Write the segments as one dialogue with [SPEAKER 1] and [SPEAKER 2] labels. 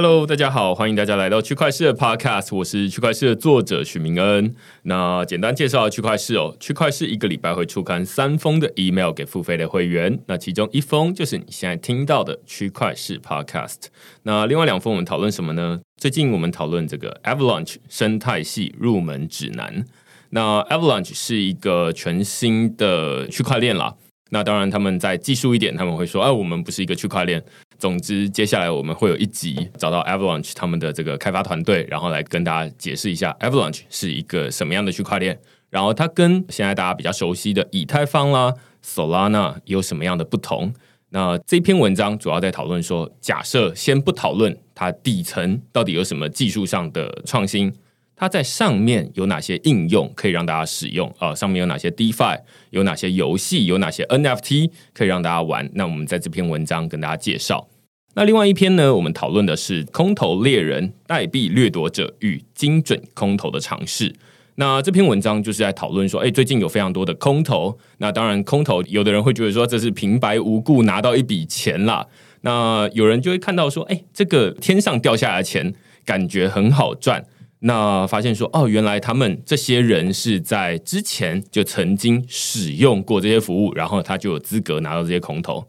[SPEAKER 1] Hello，大家好，欢迎大家来到区块市的 Podcast，我是区块市的作者许明恩。那简单介绍区块市哦，区块市一个礼拜会出刊三封的 email 给付费的会员，那其中一封就是你现在听到的区块市 Podcast。那另外两封我们讨论什么呢？最近我们讨论这个 Avalanche 生态系入门指南。那 Avalanche 是一个全新的区块链啦。那当然他们在技术一点，他们会说，哎，我们不是一个区块链。总之，接下来我们会有一集找到 Avalanche 他们的这个开发团队，然后来跟大家解释一下 Avalanche 是一个什么样的区块链，然后它跟现在大家比较熟悉的以太坊啦、Solana 有什么样的不同。那这篇文章主要在讨论说，假设先不讨论它底层到底有什么技术上的创新。它在上面有哪些应用可以让大家使用啊？上面有哪些 DeFi，有哪些游戏，有哪些 NFT 可以让大家玩？那我们在这篇文章跟大家介绍。那另外一篇呢，我们讨论的是空头猎人、代币掠夺者与精准空头的尝试。那这篇文章就是在讨论说，哎，最近有非常多的空头。那当然，空头有的人会觉得说这是平白无故拿到一笔钱啦。那有人就会看到说，哎，这个天上掉下来的钱，感觉很好赚。那发现说哦，原来他们这些人是在之前就曾经使用过这些服务，然后他就有资格拿到这些空投。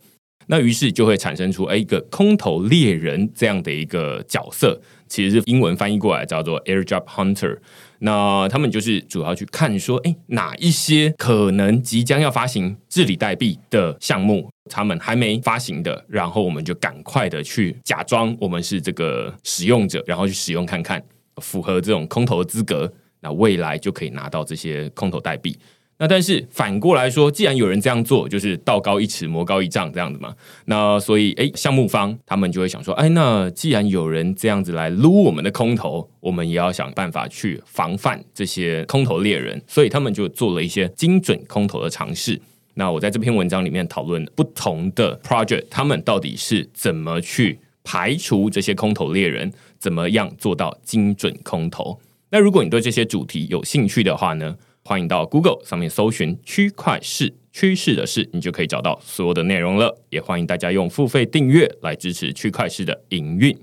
[SPEAKER 1] 那于是就会产生出哎一个空投猎人这样的一个角色，其实是英文翻译过来叫做 Airdrop Hunter。那他们就是主要去看说，哎哪一些可能即将要发行治理代币的项目，他们还没发行的，然后我们就赶快的去假装我们是这个使用者，然后去使用看看。符合这种空头的资格，那未来就可以拿到这些空头代币。那但是反过来说，既然有人这样做，就是道高一尺，魔高一丈这样子嘛。那所以，哎，项目方他们就会想说，哎，那既然有人这样子来撸我们的空头，我们也要想办法去防范这些空头猎人。所以他们就做了一些精准空头的尝试。那我在这篇文章里面讨论不同的 project，他们到底是怎么去排除这些空头猎人。怎么样做到精准空投？那如果你对这些主题有兴趣的话呢，欢迎到 Google 上面搜寻“区块市趋势的事”，你就可以找到所有的内容了。也欢迎大家用付费订阅来支持区块市的营运。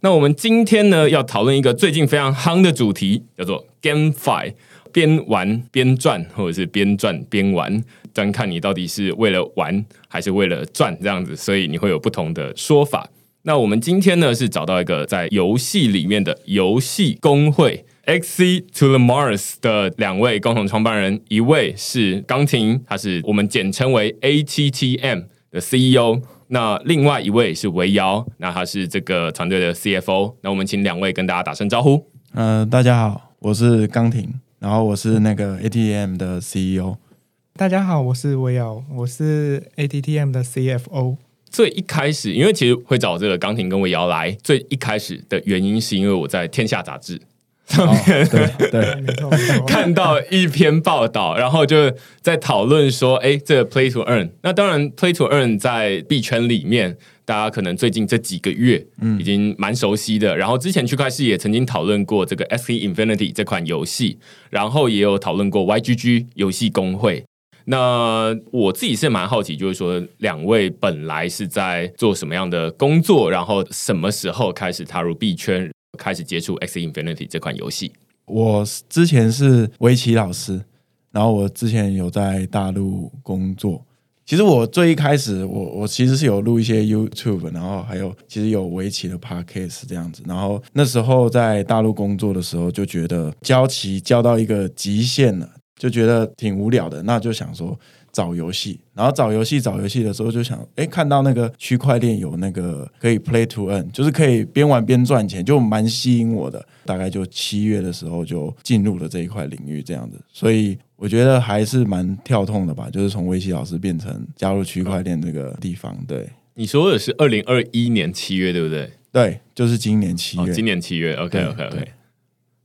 [SPEAKER 1] 那我们今天呢，要讨论一个最近非常夯的主题，叫做 GameFi，边玩边赚，或者是边赚边玩，端看你到底是为了玩还是为了赚这样子，所以你会有不同的说法。那我们今天呢是找到一个在游戏里面的游戏工会 XC to the Mars 的两位共同创办人，一位是钢琴，他是我们简称为 ATTM 的 CEO，那另外一位是维瑶，那他是这个团队的 CFO。那我们请两位跟大家打声招呼。
[SPEAKER 2] 呃，大家好，我是钢琴，然后我是那个 ATTM 的 CEO。
[SPEAKER 3] 大家好，我是维瑶，我是 ATTM 的 CFO。
[SPEAKER 1] 最一开始，因为其实会找这个钢琴跟我瑶来，最一开始的原因是因为我在《天下》杂志上面 看到一篇报道，然后就在讨论说，哎，这个 Play to Earn，那当然 Play to Earn 在币圈里面，大家可能最近这几个月嗯已经蛮熟悉的。然后之前区块链也曾经讨论过这个 S E Infinity 这款游戏，然后也有讨论过 Y G G 游戏工会。那我自己是蛮好奇，就是说两位本来是在做什么样的工作，然后什么时候开始踏入币圈，开始接触 X Infinity 这款游戏？
[SPEAKER 2] 我之前是围棋老师，然后我之前有在大陆工作。其实我最一开始，我我其实是有录一些 YouTube，然后还有其实有围棋的 Podcast 这样子。然后那时候在大陆工作的时候，就觉得教棋教到一个极限了。就觉得挺无聊的，那就想说找游戏，然后找游戏找游戏的时候就想，哎，看到那个区块链有那个可以 play to earn，就是可以边玩边赚钱，就蛮吸引我的。大概就七月的时候就进入了这一块领域，这样子，所以我觉得还是蛮跳痛的吧，就是从围棋老师变成加入区块链这个地方。对，
[SPEAKER 1] 你说的是二零二一年七月，对不对？
[SPEAKER 2] 对，就是今年七月，
[SPEAKER 1] 今年七月。OK OK OK。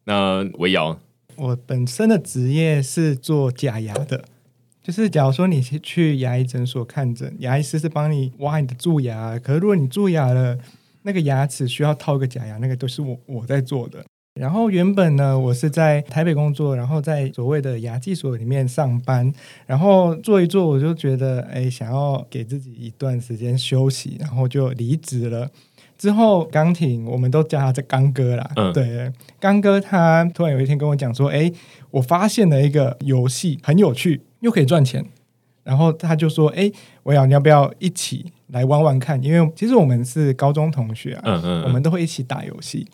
[SPEAKER 1] 那维瑶。
[SPEAKER 3] 我本身的职业是做假牙的，就是假如说你去牙医诊所看诊，牙医师是帮你挖你的蛀牙，可是如果你蛀牙了，那个牙齿需要套个假牙，那个都是我我在做的。然后原本呢，我是在台北工作，然后在所谓的牙技所里面上班，然后做一做，我就觉得哎，想要给自己一段时间休息，然后就离职了。之后，刚挺我们都叫他这刚哥啦。嗯，对，刚哥他突然有一天跟我讲说：“哎，我发现了一个游戏很有趣，又可以赚钱。”然后他就说：“哎，我要你要不要一起来玩玩看？因为其实我们是高中同学啊，嗯嗯，我们都会一起打游戏。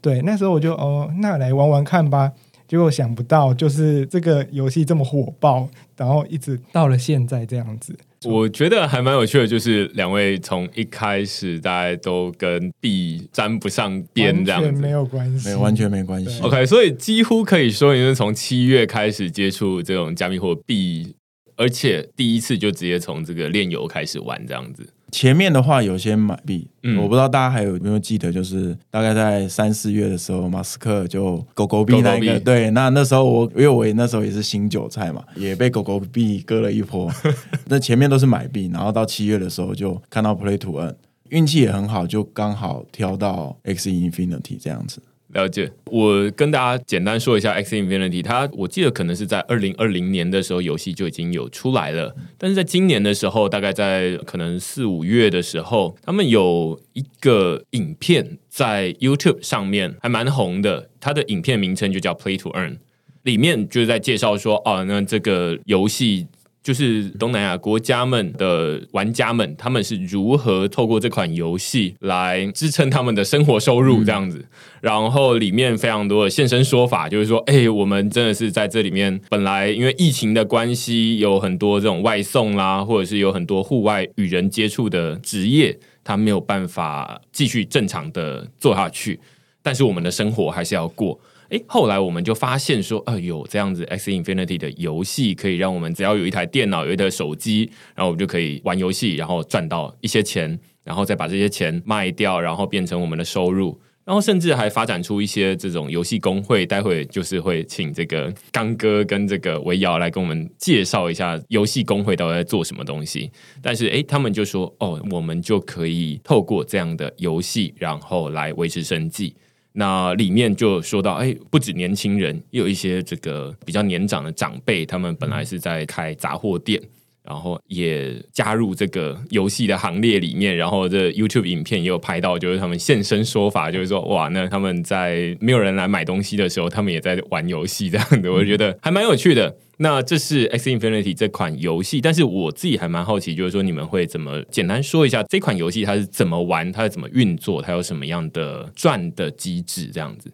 [SPEAKER 3] 对，那时候我就哦，那来玩玩看吧。结果想不到，就是这个游戏这么火爆，然后一直到了现在这样子。”
[SPEAKER 1] 我觉得还蛮有趣的，就是两位从一开始大家都跟币沾不上边，这样子
[SPEAKER 3] 没有关系，
[SPEAKER 2] 没完全没关系。
[SPEAKER 1] OK，所以几乎可以说你是从七月开始接触这种加密货币，而且第一次就直接从这个炼油开始玩这样子。
[SPEAKER 2] 前面的话有些买币，我不知道大家还有没有记得，就是大概在三四月的时候，马斯克就狗狗币那个，对，那那时候我因为我那时候也是新韭菜嘛，也被狗狗币割了一波。那前面都是买币，然后到七月的时候就看到 Play to Earn，运气也很好，就刚好挑到 X Infinity 这样子。
[SPEAKER 1] 了解，我跟大家简单说一下 X Infinity，它我记得可能是在二零二零年的时候游戏就已经有出来了，但是在今年的时候，大概在可能四五月的时候，他们有一个影片在 YouTube 上面还蛮红的，它的影片名称就叫 Play to Earn，里面就是在介绍说，哦，那这个游戏。就是东南亚国家们的玩家们，他们是如何透过这款游戏来支撑他们的生活收入这样子。然后里面非常多的现身说法，就是说，哎，我们真的是在这里面，本来因为疫情的关系，有很多这种外送啦，或者是有很多户外与人接触的职业，他没有办法继续正常的做下去。但是我们的生活还是要过。哎，后来我们就发现说，呃，有这样子 X Infinity 的游戏，可以让我们只要有一台电脑、有一台手机，然后我们就可以玩游戏，然后赚到一些钱，然后再把这些钱卖掉，然后变成我们的收入，然后甚至还发展出一些这种游戏工会。待会就是会请这个刚哥跟这个维瑶来跟我们介绍一下游戏工会到底在做什么东西。但是，哎，他们就说，哦，我们就可以透过这样的游戏，然后来维持生计。那里面就说到，哎，不止年轻人，也有一些这个比较年长的长辈，他们本来是在开杂货店，然后也加入这个游戏的行列里面。然后这 YouTube 影片也有拍到，就是他们现身说法，就是说，哇，那他们在没有人来买东西的时候，他们也在玩游戏这样子，我觉得还蛮有趣的。那这是 X Infinity 这款游戏，但是我自己还蛮好奇，就是说你们会怎么简单说一下这款游戏它是怎么玩，它是怎么运作，它有什么样的赚的机制这样子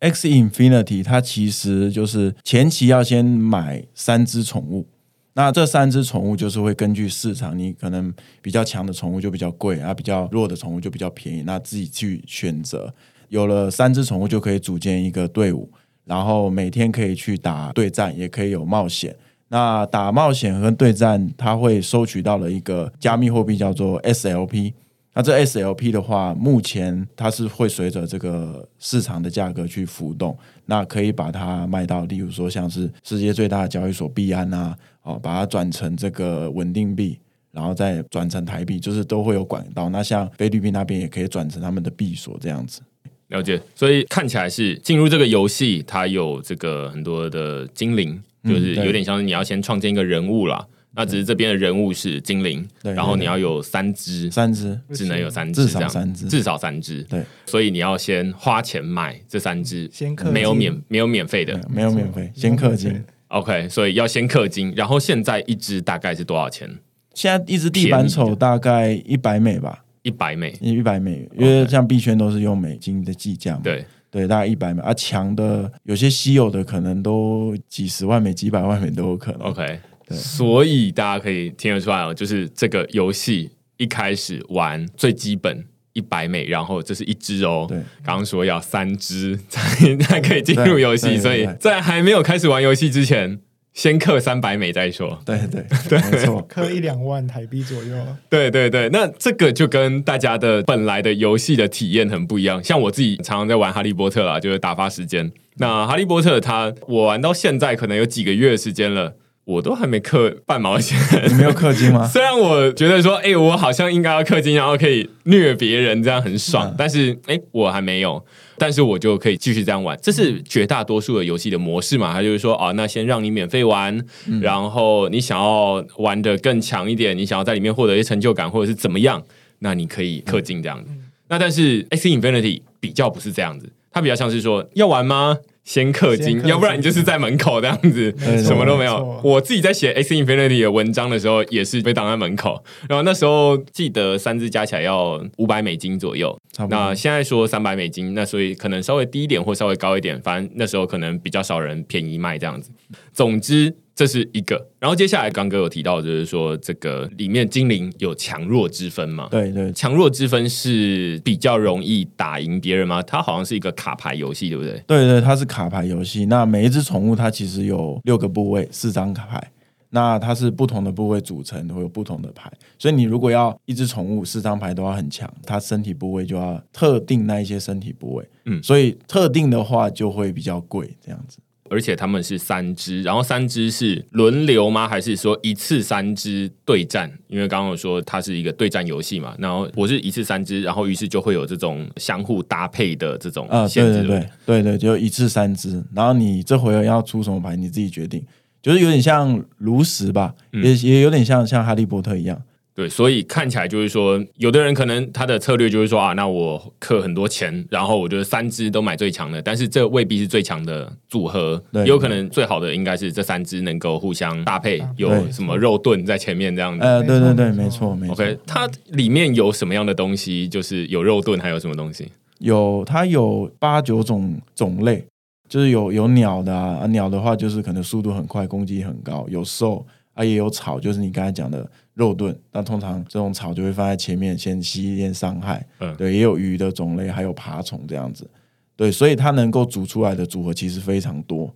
[SPEAKER 2] ？X Infinity 它其实就是前期要先买三只宠物，那这三只宠物就是会根据市场，你可能比较强的宠物就比较贵，啊比较弱的宠物就比较便宜，那自己去选择。有了三只宠物就可以组建一个队伍。然后每天可以去打对战，也可以有冒险。那打冒险和对战，它会收取到了一个加密货币，叫做 SLP。那这 SLP 的话，目前它是会随着这个市场的价格去浮动。那可以把它卖到，例如说像是世界最大的交易所币安啊，哦，把它转成这个稳定币，然后再转成台币，就是都会有管道。那像菲律宾那边也可以转成他们的币所这样子。
[SPEAKER 1] 了解，所以看起来是进入这个游戏，它有这个很多的精灵，就是有点像是你要先创建一个人物啦。那只是这边的人物是精灵，然后你要有三只，
[SPEAKER 2] 三只
[SPEAKER 1] 只能有三只，
[SPEAKER 2] 至少三只，
[SPEAKER 1] 至少三只。
[SPEAKER 2] 对，
[SPEAKER 1] 所以你要先花钱买这三只，
[SPEAKER 3] 先氪
[SPEAKER 1] 没有免没有免费的，
[SPEAKER 2] 没有免费，先氪金。
[SPEAKER 1] OK，所以要先氪金，然后现在一只大概是多少钱？
[SPEAKER 2] 现在一只地板丑大概一百美吧。
[SPEAKER 1] 一百美，
[SPEAKER 2] 一百美，因为像币圈都是用美金的计价嘛。
[SPEAKER 1] 对，
[SPEAKER 2] 对，大概一百美啊，强的有些稀有的可能都几十万美、几百万美都有可能。
[SPEAKER 1] OK，
[SPEAKER 2] 对
[SPEAKER 1] 所以大家可以听得出来哦，就是这个游戏一开始玩最基本一百美，然后这是一只哦。
[SPEAKER 2] 对，
[SPEAKER 1] 刚刚说要三只才才可以进入游戏，所以在还没有开始玩游戏之前，先氪三百美再说。
[SPEAKER 2] 对对 对，没错。
[SPEAKER 3] 氪一两万台币左右。
[SPEAKER 1] 对对对，那这个就跟大家的本来的游戏的体验很不一样。像我自己常常在玩哈利波特啦，就是打发时间。那哈利波特它我玩到现在可能有几个月的时间了，我都还没氪半毛钱。
[SPEAKER 2] 你没有氪金吗？
[SPEAKER 1] 虽然我觉得说，哎、我好像应该要氪金，然后可以虐别人，这样很爽，
[SPEAKER 2] 嗯
[SPEAKER 1] 但是哎、我还没有。但是我就可以继续这样玩，这是绝大多数的游戏的模式嘛？它就是说，哦，那先让你免费玩，
[SPEAKER 2] 嗯
[SPEAKER 1] 然后你想要玩的更强一点，你想要在里面获得一些成就感，或者是怎么样，那你可以氪金这样子。
[SPEAKER 2] 嗯
[SPEAKER 1] 那但是 X Infinity 比较不是这样子，它比较像是说要玩吗？先氪金要不然你就是在门口这样子，什么都没有。我自己在写 X Infinity 的文章的时候，也是被挡在门口。然后那时候记得三只加起来要五百美金左右，那现在说三百美金，那所以可能稍微低一点或稍微高一点，反正那时候可能比较少人便宜卖这样子。总之这是一个，然后接下来刚哥有提到，就是说这个里面精灵有强弱之分嘛？
[SPEAKER 2] 对对
[SPEAKER 1] 强弱之分是比较容易打赢别人吗？它好像是一个卡牌游戏，对不对？
[SPEAKER 2] 对对，它是卡牌游戏。那每一只宠物它其实有六个部位，四张卡牌。那它是不同的部位组成，会有不同的牌。所以你如果要一只宠物四张牌都要很强，它身体部位就要特定那一些身体部位。
[SPEAKER 1] 嗯
[SPEAKER 2] 所以特定的话就会比较贵，这样子。
[SPEAKER 1] 而且他们是三支，然后三支是轮流吗？还是说一次三支对战？因为刚刚有说它是一个对战游戏嘛，然后我是一次三支，然后于是就会有这种相互搭配的这种
[SPEAKER 2] 啊，
[SPEAKER 1] 限制。
[SPEAKER 2] 对对对对对，就一次三支，然后你这回合要出什么牌你自己决定，就是有点像炉石吧，
[SPEAKER 1] 嗯
[SPEAKER 2] 也也有点像像哈利波特一样。
[SPEAKER 1] 对，所以看起来就是说，有的人可能他的策略就是说啊，那我氪很多钱，然后我觉得三只都买最强的，但是这未必是最强的组合，
[SPEAKER 2] 对
[SPEAKER 1] 有可能最好的应该是这三只能够互相搭配，有什么肉盾在前面这样子。
[SPEAKER 2] 呃，对对对，
[SPEAKER 3] 没错
[SPEAKER 2] 没错。
[SPEAKER 1] OK，它里面有什么样的东西？就是有肉盾，还有什么东西？
[SPEAKER 2] 有它有八九种种类，就是有有鸟的啊，啊鸟的话就是可能速度很快，攻击很高，有兽啊，也有草，就是你刚才讲的肉盾。那通常这种草就会放在前面，先吸一点伤害。
[SPEAKER 1] 嗯
[SPEAKER 2] 对，也有鱼的种类，还有爬虫这样子。对，所以它能够组出来的组合其实非常多。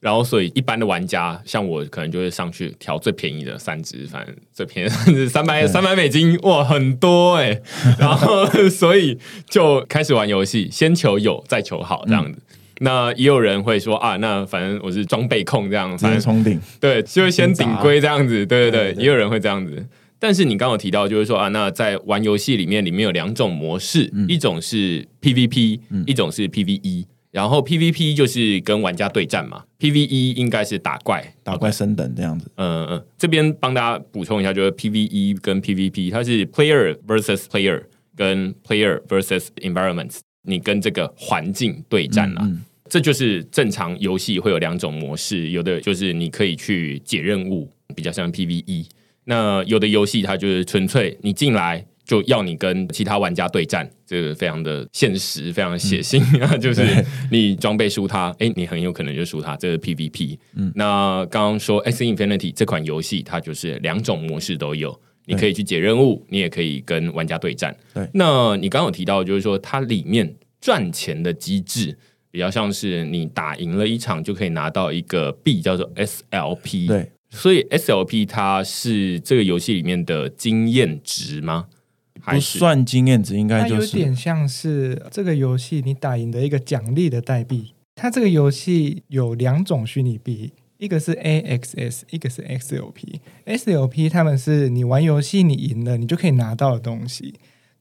[SPEAKER 1] 然后，所以一般的玩家，像我，可能就会上去挑最便宜的三只，反正最便宜的三 百三百美金，哇，很多哎、然后，所以就开始玩游戏，先求有，再求好这样子。那也有人会说啊，那反正我是装备控这样，
[SPEAKER 2] 直
[SPEAKER 1] 反正
[SPEAKER 2] 接冲顶，
[SPEAKER 1] 对，就先顶规这样子，对对对，也有人会这样子。但是你刚刚有提到，就是说啊，那在玩游戏里面，里面有两种模式，
[SPEAKER 2] 嗯
[SPEAKER 1] 一种是 PVP，、一种是 PVE。然后 PVP 就是跟玩家对战嘛，PVE 应该是打怪，
[SPEAKER 2] 打怪升等这样子。
[SPEAKER 1] 嗯嗯，这边帮大家补充一下，就是 PVE 跟 PVP，它是 Player versus Player 跟 Player versus Environment，你跟这个环境对战啦。
[SPEAKER 2] 嗯，
[SPEAKER 1] 这就是正常游戏会有两种模式，有的就是你可以去解任务，比较像 PVE；那有的游戏它就是纯粹你进来就要你跟其他玩家对战，这个非常的现实，非常的血腥，那、就是你装备输他，哎，你很有可能就输他，这是 PVP。嗯，那刚刚说 X Infinity 这款游戏，它就是两种模式都有。你可以去解任务，你也可以跟玩家对战。
[SPEAKER 2] 对。
[SPEAKER 1] 那你刚刚有提到，就是说它里面赚钱的机制比较像是你打赢了一场就可以拿到一个币，叫做 SLP。，
[SPEAKER 2] 对，
[SPEAKER 1] 所以 SLP 它是这个游戏里面的经验值吗？还
[SPEAKER 2] 不
[SPEAKER 1] 是
[SPEAKER 2] 算经验值，应该
[SPEAKER 3] 有
[SPEAKER 2] 就是
[SPEAKER 3] 点像是这个游戏你打赢的一个奖励的代币。它这个游戏有两种虚拟币，一个是 AXS，一个是 XLP。SLP 他们是你玩游戏你赢了，你就可以拿到的东西。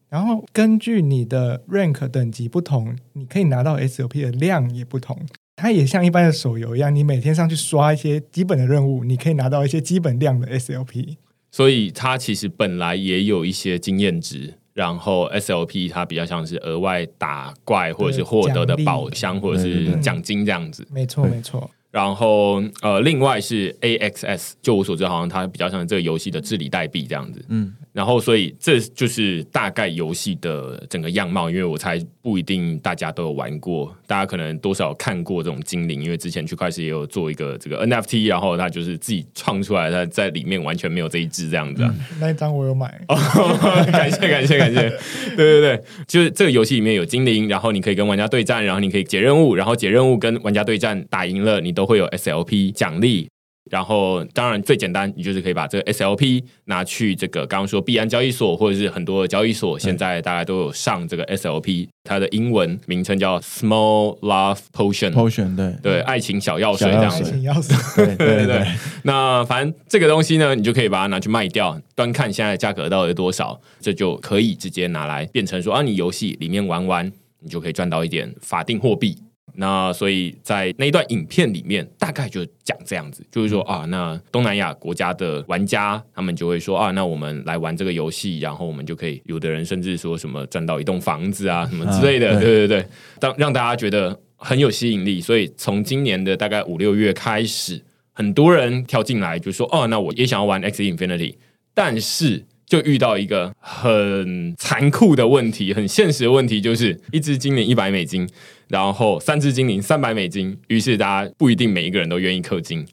[SPEAKER 3] 然后根据你的 rank 等级不同，你可以拿到 SLP 的量也不同。它也像一般的手游一样，你每天上去刷一些基本的任务，你可以拿到一些基本量的 SLP。
[SPEAKER 1] 所以它其实本来也有一些经验值，然后 SLP 它比较像是额外打怪或者是获得的宝箱或者是奖金这样子。
[SPEAKER 3] 没错，
[SPEAKER 2] 对
[SPEAKER 3] 没错。
[SPEAKER 1] 然后呃，另外是 AXS，就我所知，好像它比较像这个游戏的治理代币这样子。
[SPEAKER 2] 嗯，
[SPEAKER 1] 然后，所以这就是大概游戏的整个样貌。因为我猜不一定大家都有玩过，大家可能多少有看过这种精灵。因为之前区块链也有做一个这个 NFT，然后他就是自己创出来，他在里面完全没有这一只这样子。
[SPEAKER 3] 那一张我有买，
[SPEAKER 1] 感谢感谢感谢。对对对，就是这个游戏里面有精灵，然后你可以跟玩家对战，然后你可以解任务，然后解任务跟玩家对战打赢了，你都会有 SLP 奖励。然后，当然最简单，你就是可以把这个 SLP 拿去这个刚刚说币安交易所，或者是很多交易所，现在大家都有上这个 SLP，它的英文名称叫 Small Love Potion，Potion
[SPEAKER 2] 对。
[SPEAKER 1] 对，爱情小药水这样子，
[SPEAKER 3] 爱情药水，
[SPEAKER 2] 对对 对。
[SPEAKER 1] 那反正这个东西呢，你就可以把它拿去卖掉，端看现在价格到底多少，这就可以直接拿来变成说啊，你游戏里面玩玩，你就可以赚到一点法定货币。那所以在那一段影片里面，大概就讲这样子，就是说啊，那东南亚国家的玩家他们就会说啊，那我们来玩这个游戏，然后我们就可以，有的人甚至说什么赚到一栋房子啊，什么之类的，对对对，当让大家觉得很有吸引力。所以从今年的大概五六月开始，很多人跳进来就说哦，那我也想要玩 X Infinity，但是。就遇到一个很残酷的问题，很现实的问题，就是一只精灵一百美金，然后三只精灵三百美金，于是大家不一定每一个人都愿意氪金，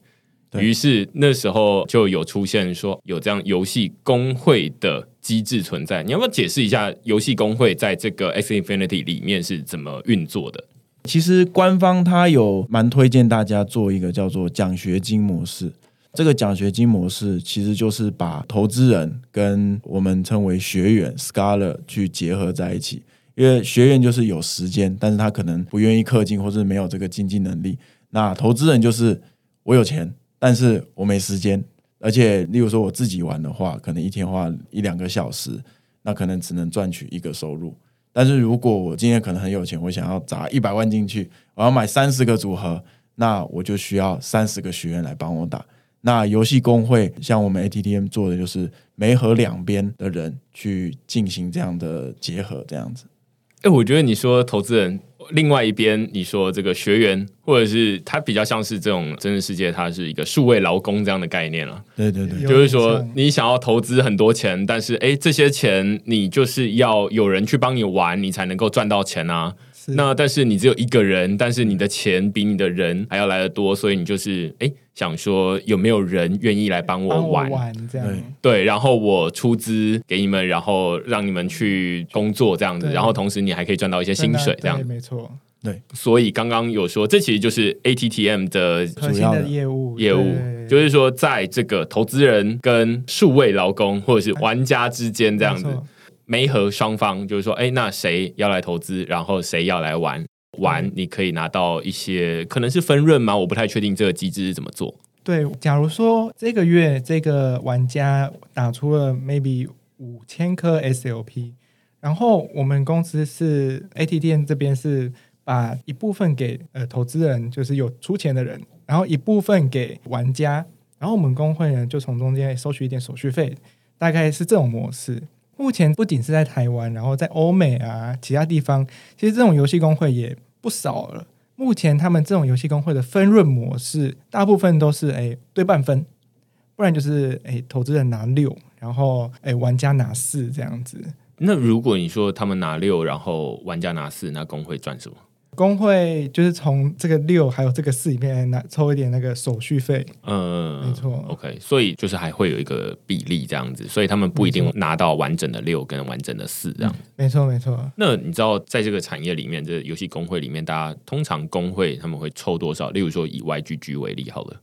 [SPEAKER 1] 于是那时候就有出现说有这样游戏工会的机制存在。你要不要解释一下游戏工会在这个 X Infinity 里面是怎么运作的？
[SPEAKER 2] 其实官方他有蛮推荐大家做一个叫做奖学金模式。这个奖学金模式其实就是把投资人跟我们称为学员 （scholar） 去结合在一起。因为学员就是有时间，但是他可能不愿意氪金，或是没有这个经济能力。那投资人就是我有钱，但是我没时间。而且，例如说我自己玩的话，可能一天花一两个小时，那可能只能赚取一个收入。但是如果我今天可能很有钱，我想要砸一百万进去，我要买三十个组合，那我就需要三十个学员来帮我打。那游戏工会像我们 ATTM 做的就是没和两边的人去进行这样的结合，这样子。
[SPEAKER 1] 哎，我觉得你说投资人，另外一边你说这个学员，或者是他比较像是这种真实世界，它是一个数位劳工这样的概念了。
[SPEAKER 2] 对对对，
[SPEAKER 1] 就是说你想要投资很多钱，但是哎，这些钱你就是要有人去帮你玩，你才能够赚到钱啊。那但是你只有一个人，但是你的钱比你的人还要来的多，所以你就是哎想说有没有人愿意来帮我玩？
[SPEAKER 3] 这样。
[SPEAKER 1] 对，然后我出资给你们，然后让你们去工作这样子，然后同时你还可以赚到一些薪水，这样。
[SPEAKER 3] 没错。
[SPEAKER 2] 对，
[SPEAKER 1] 所以刚刚有说，这其实就是 ATTM 的
[SPEAKER 3] 核心的业务。
[SPEAKER 1] 业务，就是说在这个投资人跟数位劳工或者是玩家之间这样子。没和双方就是说，哎，那谁要来投资，然后谁要来玩玩？你可以拿到一些可能是分润吗？我不太确定这个机制是怎么做。
[SPEAKER 3] 对，假如说这个月这个玩家打出了 maybe 五千颗 SLP，然后我们公司是 AT 店这边是把一部分给呃投资人，就是有出钱的人，然后一部分给玩家，然后我们工会呢就从中间收取一点手续费，大概是这种模式。目前不仅是在台湾，然后在欧美啊，其他地方，其实这种游戏工会也不少了。目前他们这种游戏工会的分润模式，大部分都是哎对半分，不然就是哎投资人拿六，然后哎玩家拿四这样子。
[SPEAKER 1] 那如果你说他们拿六，然后玩家拿四，那工会赚什么？
[SPEAKER 3] 工会就是从这个六还有这个四里面拿抽一点那个手续费，
[SPEAKER 1] 嗯，
[SPEAKER 3] 没错
[SPEAKER 1] ，OK，所以就是还会有一个比例这样子，所以他们不一定拿到完整的六跟完整的四这样，
[SPEAKER 3] 没错没错。
[SPEAKER 1] 那你知道在这个产业里面，这游戏工会里面，大家通常工会他们会抽多少？例如说以 YGG 为例，好了。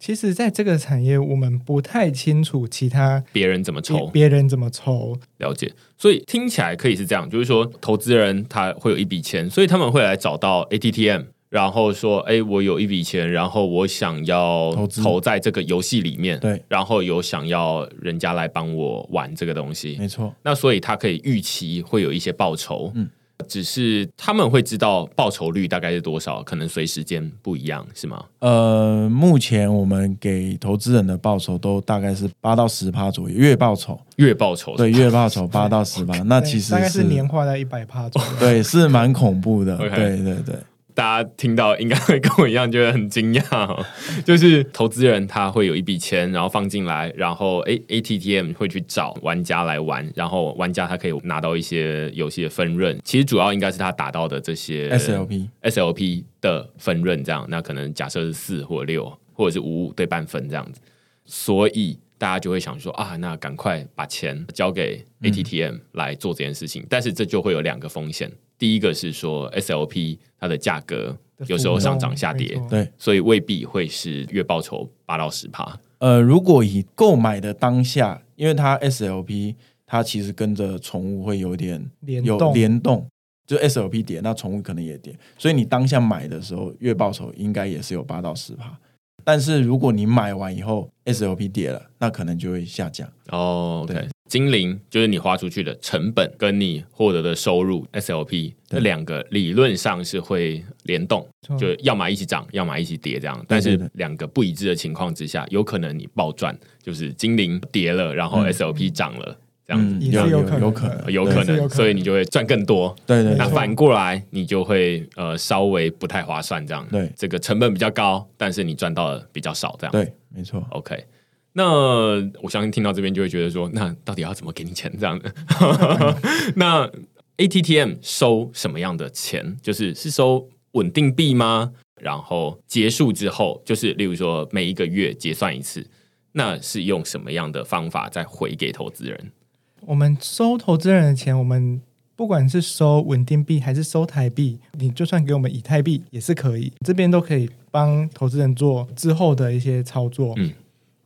[SPEAKER 3] 其实，在这个产业，我们不太清楚其他
[SPEAKER 1] 别人怎么抽，
[SPEAKER 3] 别人怎么抽，
[SPEAKER 1] 了解。所以听起来可以是这样，就是说，投资人他会有一笔钱，所以他们会来找到 ATTM，然后说：“哎，我有一笔钱，然后我想要投在这个游戏里面，
[SPEAKER 2] 对，
[SPEAKER 1] 然后有想要人家来帮我玩这个东西，
[SPEAKER 2] 没错。
[SPEAKER 1] 那所以他可以预期会有一些报酬，嗯。”只是他们会知道报酬率大概是多少，可能随时间不一样，是吗？
[SPEAKER 2] 呃，目前我们给投资人的报酬都大概是八到十趴左右，月报酬，
[SPEAKER 1] 月报酬，
[SPEAKER 2] 对，月报酬八到十趴，那其实
[SPEAKER 3] 大概是年化在一百趴左右，
[SPEAKER 2] 对，是蛮恐怖的，对对对。
[SPEAKER 1] 大家听到应该会跟我一样觉得很惊讶、哦，就是投资人他会有一笔钱，然后放进来，然后诶 ATTM 会去找玩家来玩，然后玩家他可以拿到一些游戏的分润，其实主要应该是他打到的这些
[SPEAKER 2] SLP
[SPEAKER 1] SLP 的分润，这样那可能假设是四或六或者是五五对半分这样子，所以大家就会想说啊，那赶快把钱交给 ATTM 来做这件事情，但是这就会有两个风险，第一个是说 SLP 它的价格有时候上涨下跌
[SPEAKER 2] 对，
[SPEAKER 1] 所以未必会是月报酬八到十趴。
[SPEAKER 2] 呃，如果以购买的当下，因为它 SLP 它其实跟着宠物会有点有
[SPEAKER 3] 联动。
[SPEAKER 2] 联动，就 SLP 跌，那宠物可能也跌，所以你当下买的时候，月报酬应该也是有八到十趴。但是如果你买完以后 SLP 跌了，那可能就会下降。
[SPEAKER 1] 哦
[SPEAKER 2] 对。
[SPEAKER 1] 精灵就是你花出去的成本跟你获得的收入 SLP 这两个理论上是会联动，就要么一起涨，要么一起跌这样。但是两个不一致的情况之下，有可能你暴赚，就是精灵跌了，然后
[SPEAKER 2] 嗯。
[SPEAKER 1] SLP 涨了，这样子、
[SPEAKER 3] 也是
[SPEAKER 2] 有
[SPEAKER 3] 有可能
[SPEAKER 2] 有可能，
[SPEAKER 1] 有可能，所以你就会赚更多。
[SPEAKER 2] 对对对
[SPEAKER 1] 那反过来，你就会呃稍微不太划算，这样。
[SPEAKER 2] 对
[SPEAKER 1] 这个成本比较高，但是你赚到的比较少，这样。
[SPEAKER 2] 对，没错。
[SPEAKER 1] OK，那我相信听到这边就会觉得说，那到底要怎么给你钱这样的？那 ATTM 收什么样的钱？就是是收稳定币吗？然后结束之后，就是例如说每一个月结算一次，那是用什么样的方法再回给投资人？
[SPEAKER 3] 我们收投资人的钱，我们不管是收稳定币还是收台币，你就算给我们以太币也是可以，这边都可以帮投资人做之后的一些操作。
[SPEAKER 1] 嗯，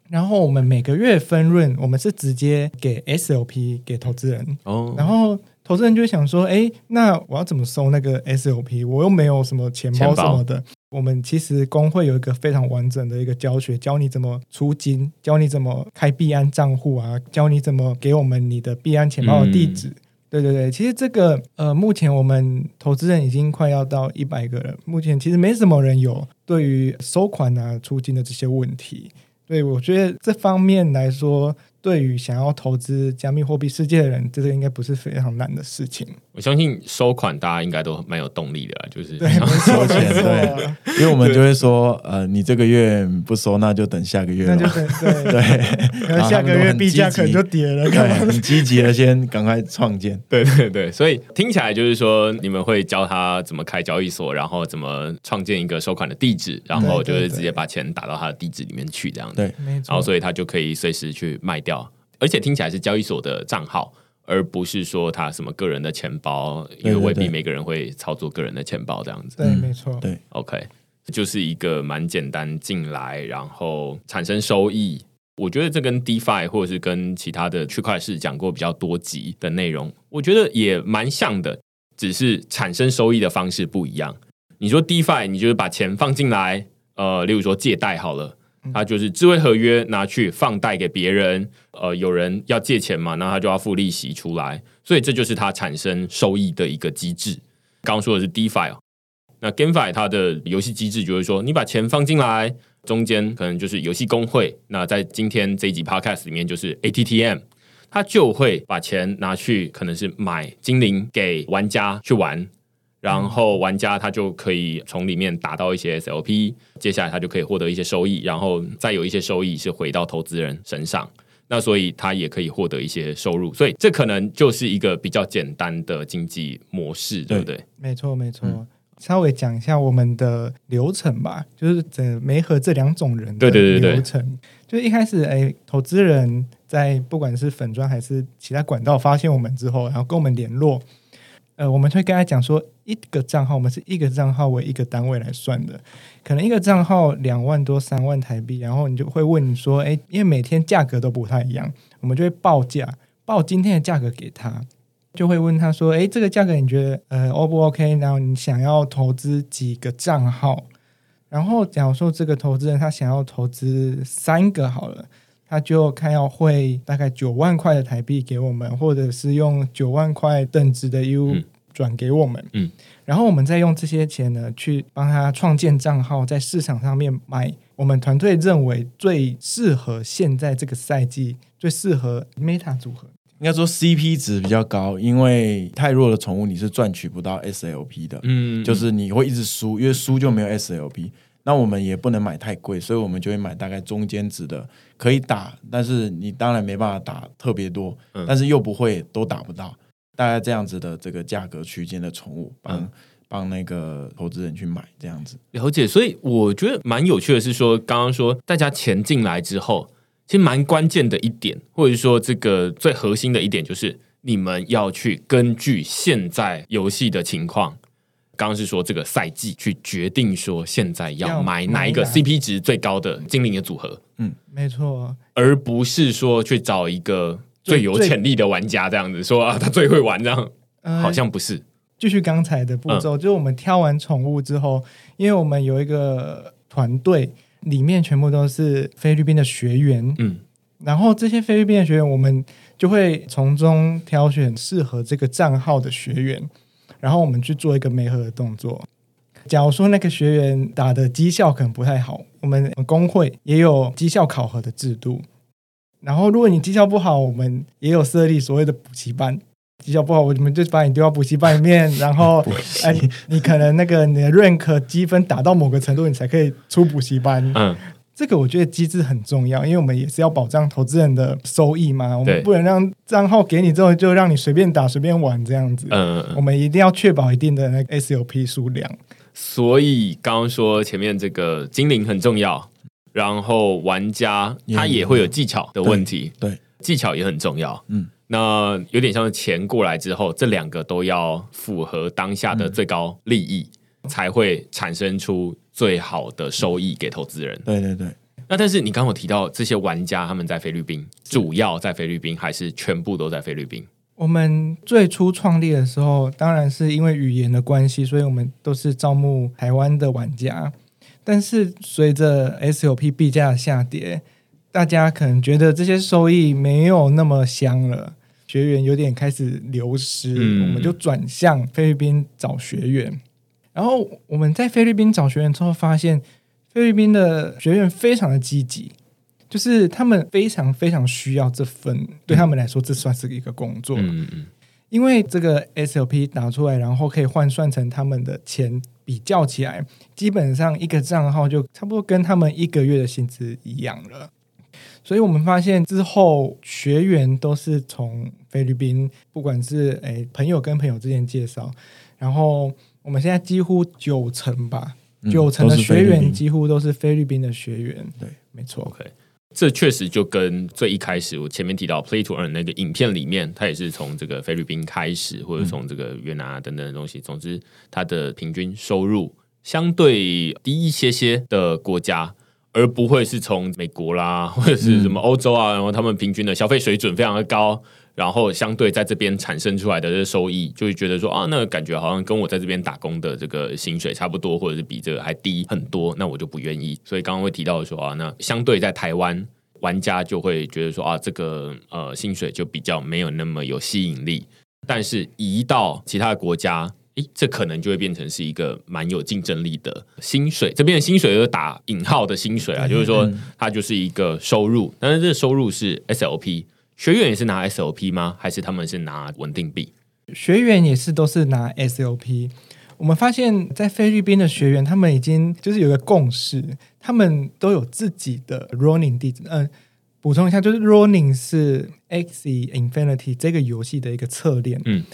[SPEAKER 3] 然后我们每个月分润，我们是直接给 SLP 给投资人，
[SPEAKER 1] 哦，
[SPEAKER 3] 然后投资人就想说，哎，那我要怎么收那个 SLP？我又没有什么钱包什么的。我们其实工会有一个非常完整的一个教学，教你怎么出金，教你怎么开币安账户啊，教你怎么给我们你的币安钱包的地址。对对对，其实这个呃，目前我们投资人已经快要到一百个了，目前其实没什么人有对于收款啊、出金的这些问题。对我觉得这方面来说，对于想要投资加密货币世界的人，这个应该不是非常难的事情。
[SPEAKER 1] 我相信收款大家应该都蛮有动力的啦，就是
[SPEAKER 3] 对，
[SPEAKER 2] 收钱对因为我们就会说，呃，你这个月不收，那就等下个月
[SPEAKER 3] 那就。等 对
[SPEAKER 2] 对，
[SPEAKER 3] 下个月币价可能就跌了，
[SPEAKER 2] 对，很积极的先赶快创建。
[SPEAKER 1] 对对对，所以听起来就是说，你们会教他怎么开交易所，然后怎么创建一个收款的地址，然后就是直接把钱打到他的地址里面去，这样子。
[SPEAKER 2] 对
[SPEAKER 3] 没错
[SPEAKER 1] 然后，所以他就可以随时去卖掉，而且听起来是交易所的账号，而不是说他什么个人的钱包，因为未必每个人会操作个人的钱包这样子。
[SPEAKER 3] 对，
[SPEAKER 2] 嗯
[SPEAKER 3] 没错，
[SPEAKER 2] 对
[SPEAKER 1] OK，就是一个蛮简单进来，然后产生收益。我觉得这跟 DeFi 或者是跟其他的区块市讲过比较多集的内容，我觉得也蛮像的，只是产生收益的方式不一样。你说 DeFi，你就是把钱放进来，呃，例如说借贷好了，它就是智慧合约拿去放贷给别人，呃，有人要借钱嘛，那他就要付利息出来，所以这就是它产生收益的一个机制。刚刚说的是 DeFi，那 GameFi 它的游戏机制就是说，你把钱放进来，中间可能就是游戏工会。那在今天这一集 Podcast 里面，就是 ATTM，它就会把钱拿去，可能是买精灵给玩家去玩，然后玩家他就可以从里面打到一些 SLP，接下来他就可以获得一些收益，然后再有一些收益是回到投资人身上。那所以他也可以获得一些收入，所以这可能就是一个比较简单的经济模式，对不对？
[SPEAKER 3] 没错，没错。稍微讲一下我们的流程吧，就是整媒和这两种人的
[SPEAKER 1] 对对对对
[SPEAKER 3] 流程。就是一开始，哎，投资人在不管是粉砖还是其他管道发现我们之后，然后跟我们联络，呃，我们会跟他讲说，一个账号我们是一个账号为一个单位来算的，可能一个账号两万多、三万台币，然后你就会问你说，哎，因为每天价格都不太一样，我们就会报价，报今天的价格给他。就会问他说：“诶，这个价格你觉得呃 O 不 OK？然后你想要投资几个账号？然后假如说这个投资人他想要投资三个好了，他就看要汇大概九万块的台币给我们，或者是用九万块等值的 U
[SPEAKER 1] 嗯
[SPEAKER 3] 转给我们。
[SPEAKER 1] 嗯，
[SPEAKER 3] 然后我们再用这些钱呢，去帮他创建账号，在市场上面买我们团队认为最适合现在这个赛季、最适合 Meta 组合。
[SPEAKER 2] 应该说 CP 值比较高，因为太弱的宠物你是赚取不到 SLP 的，
[SPEAKER 1] 嗯，
[SPEAKER 2] 就是你会一直输，因为输就没有 SLP。那我们也不能买太贵，所以我们就会买大概中间值的，可以打，但是你当然没办法打特别多，
[SPEAKER 1] 嗯
[SPEAKER 2] 但是又不会都打不到，大概这样子的这个价格区间的宠物，帮、
[SPEAKER 1] 嗯
[SPEAKER 2] 帮那个投资人去买这样子。
[SPEAKER 1] 了解，所以我觉得蛮有趣的是说，刚刚说大家钱进来之后，其实蛮关键的一点，或者说这个最核心的一点，就是你们要去根据现在游戏的情况，刚刚是说这个赛季去决定说现在要
[SPEAKER 3] 要
[SPEAKER 1] 买哪一个 CP 值最高的精灵的组合，嗯
[SPEAKER 3] 没错，
[SPEAKER 1] 而不是说去找一个最有
[SPEAKER 3] 最
[SPEAKER 1] 潜力的玩家这样子说啊，他最会玩这样，
[SPEAKER 3] 呃
[SPEAKER 1] 好像不是，
[SPEAKER 3] 继续刚才的步
[SPEAKER 1] 嗯。
[SPEAKER 3] 骤，就是我们挑完宠物之后，因为我们有一个团队，里面全部都是菲律宾的学员，
[SPEAKER 1] 嗯。
[SPEAKER 3] 然后这些菲律宾的学员，我们就会从中挑选适合这个账号的学员，然后我们去做一个媒合的动作。假如说那个学员打的绩效可能不太好，我们工会也有绩效考核的制度。然后如果你绩效不好，我们也有设立所谓的补习班。绩效不好，我们就把你丢到补习班里面，然后哎，你可能那个你的 rank 积分达到某个程度，你才可以出补习班。
[SPEAKER 1] 嗯，
[SPEAKER 3] 这个我觉得机制很重要，因为我们也是要保障投资人的收益嘛，我
[SPEAKER 1] 对
[SPEAKER 3] 们不能让账号给你之后就让你随便打随便玩这样子。
[SPEAKER 1] 嗯
[SPEAKER 3] 我们一定要确保一定的那个 SLP 数量。
[SPEAKER 1] 所以刚刚说前面这个精灵很重要，然后玩家他也会有技巧的问题，
[SPEAKER 2] 对，
[SPEAKER 1] 技巧也很重要。
[SPEAKER 2] 嗯，
[SPEAKER 1] 那有点像是钱过来之后，这两个都要符合当下的最高利益，才会产生出最好的收益给投资人。
[SPEAKER 2] 对对对，
[SPEAKER 1] 那但是你刚刚有提到这些玩家他们在菲律宾，主要在菲律宾还是全部都在菲律宾？
[SPEAKER 3] 我们最初创立的时候，当然是因为语言的关系，所以我们都是招募台湾的玩家。但是随着 SOP 币价的下跌，大家可能觉得这些收益没有那么香了，学员有点开始流失，
[SPEAKER 1] 嗯
[SPEAKER 3] 我们就转向菲律宾找学员。然后我们在菲律宾找学员之后，发现菲律宾的学员非常的积极，就是他们非常非常需要这份，对他们来说，这算是一个工作。
[SPEAKER 1] 嗯嗯
[SPEAKER 3] 因为这个 SLP 打出来，然后可以换算成他们的钱，比较起来，基本上一个账号就差不多跟他们一个月的薪资一样了。所以我们发现之后，学员都是从菲律宾，不管是诶朋友跟朋友之间介绍，然后我们现在几乎九成吧，
[SPEAKER 2] 嗯
[SPEAKER 3] 九成的学员几乎都是菲律宾的学员。
[SPEAKER 2] 对，
[SPEAKER 3] 没错。
[SPEAKER 1] ，OK。这确实就跟最一开始我前面提到 Play to Earn 那个影片里面，它也是从这个菲律宾开始，或者从这个越南啊等等的东西。总之，它的平均收入相对低一些些的国家，而不会是从美国啦，或者是什么欧洲啊，然后他们平均的消费水准非常的高，然后相对在这边产生出来的这收益，就会觉得说啊，那个感觉好像跟我在这边打工的这个薪水差不多，或者是比这个还低很多，那我就不愿意。所以刚刚会提到说啊，那相对在台湾。玩家就会觉得说啊，这个呃薪水就比较没有那么有吸引力，但是移到其他的国家，诶，这可能就会变成是一个蛮有竞争力的薪水。这边的薪水就是打引号的薪水啊，就是说它就是一个收入，但是这个收入是 SLP。学员也是拿 SOP 吗？还是他们是拿稳定币？
[SPEAKER 3] 学员也是都是拿 SOP。我们发现，在菲律宾的学员，他们已经就是有个共识，他们都有自己的 running 地址。嗯、补充一下，就是 running 是 X Infinity 这个游戏的一个侧链。
[SPEAKER 1] 嗯，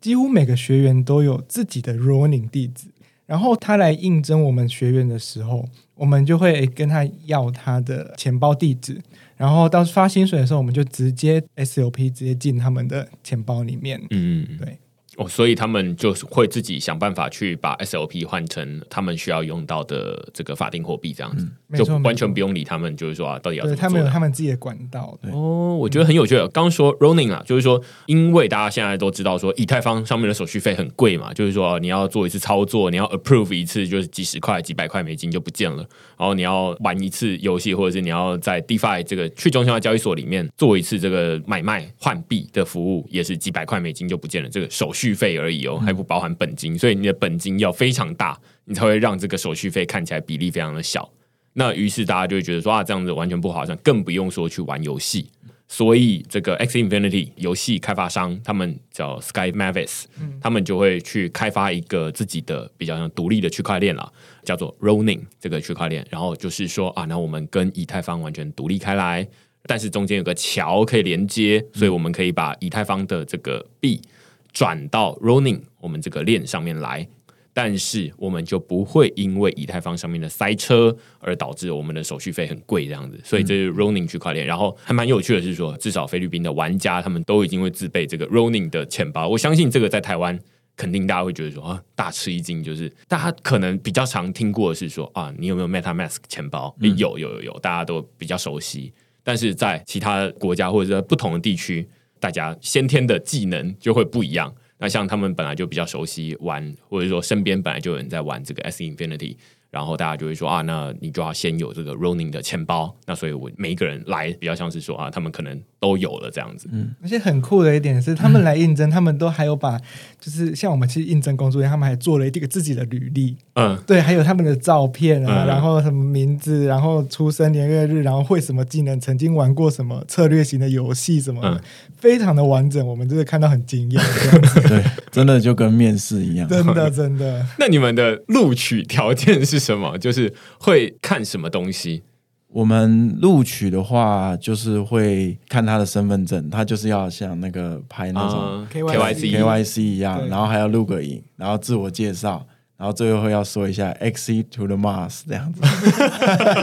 [SPEAKER 3] 几乎每个学员都有自己的 running 地址。然后他来应征我们学员的时候，我们就会跟他要他的钱包地址，然后到发薪水的时候，我们就直接 SOP 直接进他们的钱包里面。
[SPEAKER 1] 嗯，
[SPEAKER 3] 对。
[SPEAKER 1] 哦，所以他们就是会自己想办法去把 SLP 换成他们需要用到的这个法定货币，这样子、就完全不用理他们，就是说啊，到底要
[SPEAKER 3] 他们有他们自己的管道的。
[SPEAKER 1] 哦，我觉得很有趣的。刚刚说 Ronin 啊，就是说，因为大家现在都知道说，以太坊上面的手续费很贵嘛，就是说你要做一次操作，你要 approve 一次就是几十块、几百块美金就不见了。然后你要玩一次游戏，或者是你要在 DeFi 这个去中心化交易所里面做一次这个买卖换币的服务，也是几百块美金就不见了，这个手续费而已哦，还不包含本金，所以你的本金要非常大，你才会让这个手续费看起来比例非常的小。那于是大家就会觉得说啊，这样子完全不划算，更不用说去玩游戏。所以这个 X Infinity 游戏开发商，他们叫 Sky Mavis，、他们就会去开发一个自己的比较像独立的区块链了，叫做 Ronin 这个区块链。然后就是说啊，那我们跟以太坊完全独立开来，但是中间有个桥可以连接，所以我们可以把以太坊的这个币转到 Ronin 我们这个链上面来。但是我们就不会因为以太坊上面的塞车而导致我们的手续费很贵这样子，所以这是 Ronin 区块链。然后还蛮有趣的是说，至少菲律宾的玩家他们都已经会自备这个 Ronin 的钱包。我相信这个在台湾肯定大家会觉得说啊，大吃一惊，就是大家可能比较常听过的是说啊，你有没有 MetaMask 钱包？诶有有有有，大家都比较熟悉。但是在其他国家或者在不同的地区，大家先天的技能就会不一样。那像他们本来就比较熟悉玩，或者说身边本来就有人在玩这个 S Infinity，然后大家就会说啊，那你就要先有这个 Running 的钱包。那所以我每一个人来比较像是说啊，他们可能都有了这样子。
[SPEAKER 3] 嗯而且很酷的一点是，他们来应征，他们都还有把，就是像我们去应征工作一样，他们还做了一个自己的履历，
[SPEAKER 1] 嗯，
[SPEAKER 3] 对，还有他们的照片啊，
[SPEAKER 1] 嗯
[SPEAKER 3] 然后什么名字，然后出生年月日，然后会什么技能，曾经玩过什么策略型的游戏什么的，
[SPEAKER 1] 嗯
[SPEAKER 3] 非常的完整，我们真的看到很惊艳，这样子
[SPEAKER 2] 对，真的就跟面试一样。
[SPEAKER 3] 真的 真的。
[SPEAKER 1] 那你们的录取条件是什么？就是会看什么东西？
[SPEAKER 2] 我们录取的话，就是会看他的身份证，他就是要像那个拍那种
[SPEAKER 1] 啊
[SPEAKER 3] KYC
[SPEAKER 2] KYC 一样，然后还要录个影，然后自我介绍，然后最后要说一下 “X to the Mars” 这样子，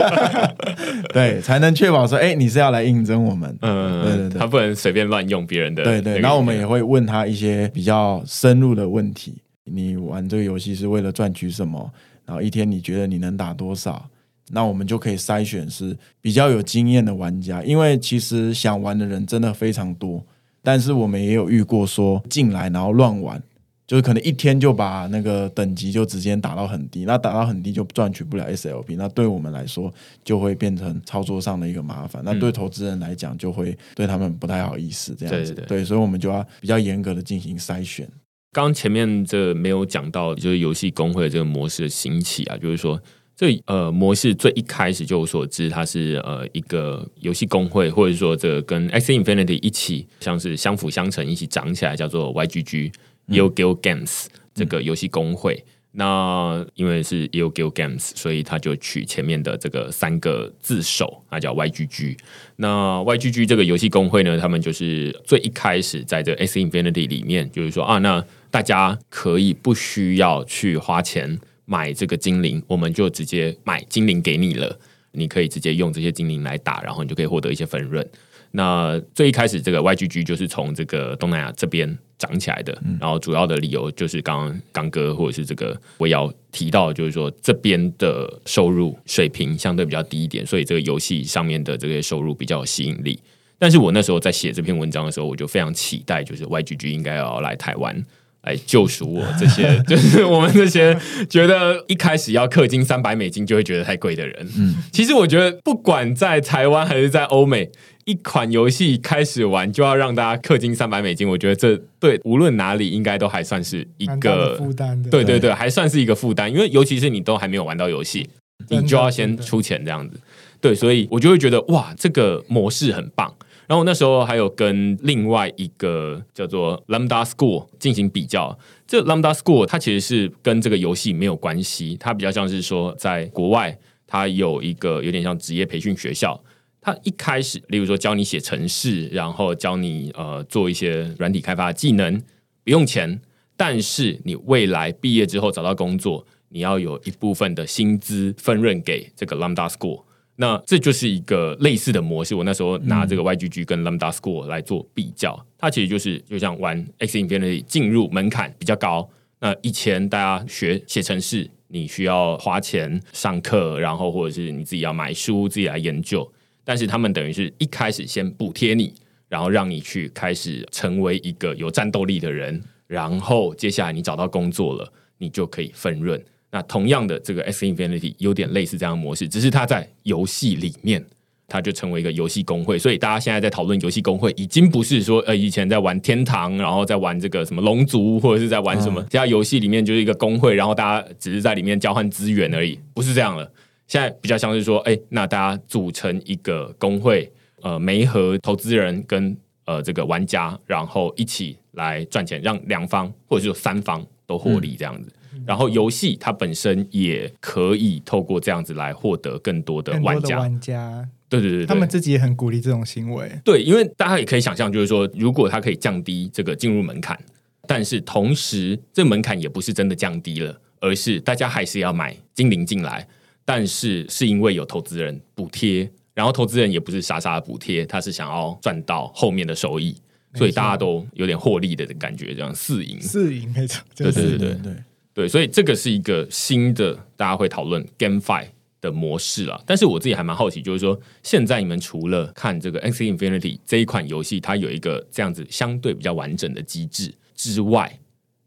[SPEAKER 2] 对，才能确保说，哎，你是要来应征我们。
[SPEAKER 1] 嗯，
[SPEAKER 2] 对对对
[SPEAKER 1] 他不能随便乱用别人的。
[SPEAKER 2] 对对，然后我们也会问他一些比较深入的问题。你玩这个游戏是为了赚取什么？然后一天你觉得你能打多少？那我们就可以筛选是比较有经验的玩家，因为其实想玩的人真的非常多，但是我们也有遇过说进来然后乱玩，就是可能一天就把那个等级就直接打到很低，那打到很低就赚取不了 SLP，那对我们来说就会变成操作上的一个麻烦，那对投资人来讲就会对他们不太好意思这样子，
[SPEAKER 1] 对对对
[SPEAKER 2] 所以我们就要比较严格的进行筛选。
[SPEAKER 1] 刚刚前面这没有讲到，就是游戏工会的这个模式的兴起啊，就是说这呃模式最一开始就我所知，它是呃一个游戏工会，或者说这个跟 X Infinity 一起像是相辅相成一起长起来，叫做 YGG Yo Guild Games 这个游戏工会。那因为是 Yo Guild Games，所以他就取前面的这个三个字首，那叫 YGG。那 YGG 这个游戏工会呢，他们就是最一开始在这个 X Infinity 里面，就是说啊，那大家可以不需要去花钱买这个精灵，我们就直接买精灵给你了，你可以直接用这些精灵来打，然后你就可以获得一些分润。那最一开始这个 YGG 就是从这个东南亚这边长起来的，然后主要的理由就是刚刚刚哥或者是这个我瑶提到，就是说这边的收入水平相对比较低一点，所以这个游戏上面的这些收入比较有吸引力。但是我那时候在写这篇文章的时候，我就非常期待，就是 YGG 应该要来台湾。来救赎我这些，就是我们这些觉得一开始要氪金三百美金就会觉得太贵的人。嗯，其实我觉得不管在台湾还是在欧美，一款游戏开始玩就要让大家氪金三百美金，我觉得这对无论哪里应该都还算是一个
[SPEAKER 3] 负担的，
[SPEAKER 1] 对对对，还算是一个负担，因为尤其是你都还没有玩到游戏，你就要先出钱这样子。对，所以我就会觉得哇，这个模式很棒。然后那时候还有跟另外一个叫做 Lambda School 进行比较。这 Lambda School 它其实是跟这个游戏没有关系，它比较像是说在国外，它有一个有点像职业培训学校。它一开始，例如说教你写程式，然后教你呃做一些软体开发技能，不用钱。但是你未来毕业之后找到工作，你要有一部分的薪资分润给这个 Lambda School。那这就是一个类似的模式。我那时候拿这个 YGG 跟 Lambda School 来做比较，它其实就是就像玩 X Infinity 进入门槛比较高。那以前大家学写程式，你需要花钱上课，然后或者是你自己要买书自己来研究。但是他们等于是一开始先补贴你，然后让你去开始成为一个有战斗力的人，然后接下来你找到工作了，你就可以分润。那同样的，这个 S Infinity 有点类似这样的模式，只是它在游戏里面，它就成为一个游戏工会。所以大家现在在讨论游戏工会，已经不是说呃以前在玩天堂，然后在玩这个什么龙族，或者是在玩什么，现在游戏里面就是一个工会，然后大家只是在里面交换资源而已，不是这样了。现在比较像是说，哎，那大家组成一个工会，呃媒合投资人跟呃这个玩家，然后一起来赚钱，让两方或者说三方都获利这样子。然后游戏它本身也可以透过这样子来获得更多的玩家。
[SPEAKER 3] 玩家，
[SPEAKER 1] 对对对对，
[SPEAKER 3] 他们自己也很鼓励这种行为。
[SPEAKER 1] 对，因为大家也可以想象，就是说，如果它可以降低这个进入门槛，但是同时这门槛也不是真的降低了，而是大家还是要买精灵进来，但是是因为有投资人补贴，然后投资人也不是傻傻的补贴，他是想要赚到后面的收益，所以大家都有点获利的感觉，这样四赢。
[SPEAKER 3] 四赢那种，
[SPEAKER 1] 对对对
[SPEAKER 3] 就是
[SPEAKER 2] 对，
[SPEAKER 1] 对，所以这个是一个新的大家会讨论 GameFi 的模式啦。但是我自己还蛮好奇，就是说现在你们除了看这个 X Infinity 这一款游戏，它有一个这样子相对比较完整的机制之外，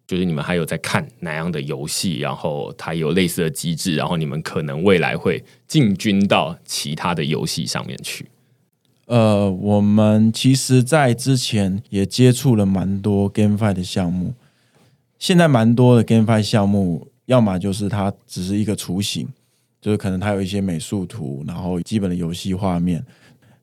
[SPEAKER 1] 就是你们还有在看哪样的游戏，然后它有类似的机制，然后你们可能未来会进军到其他的游戏上面去。
[SPEAKER 2] 呃，我们其实，在之前也接触了蛮多 GameFi 的项目。现在蛮多的 GameFi 项目，要么就是它只是一个雏形，就是可能它有一些美术图，然后基本的游戏画面。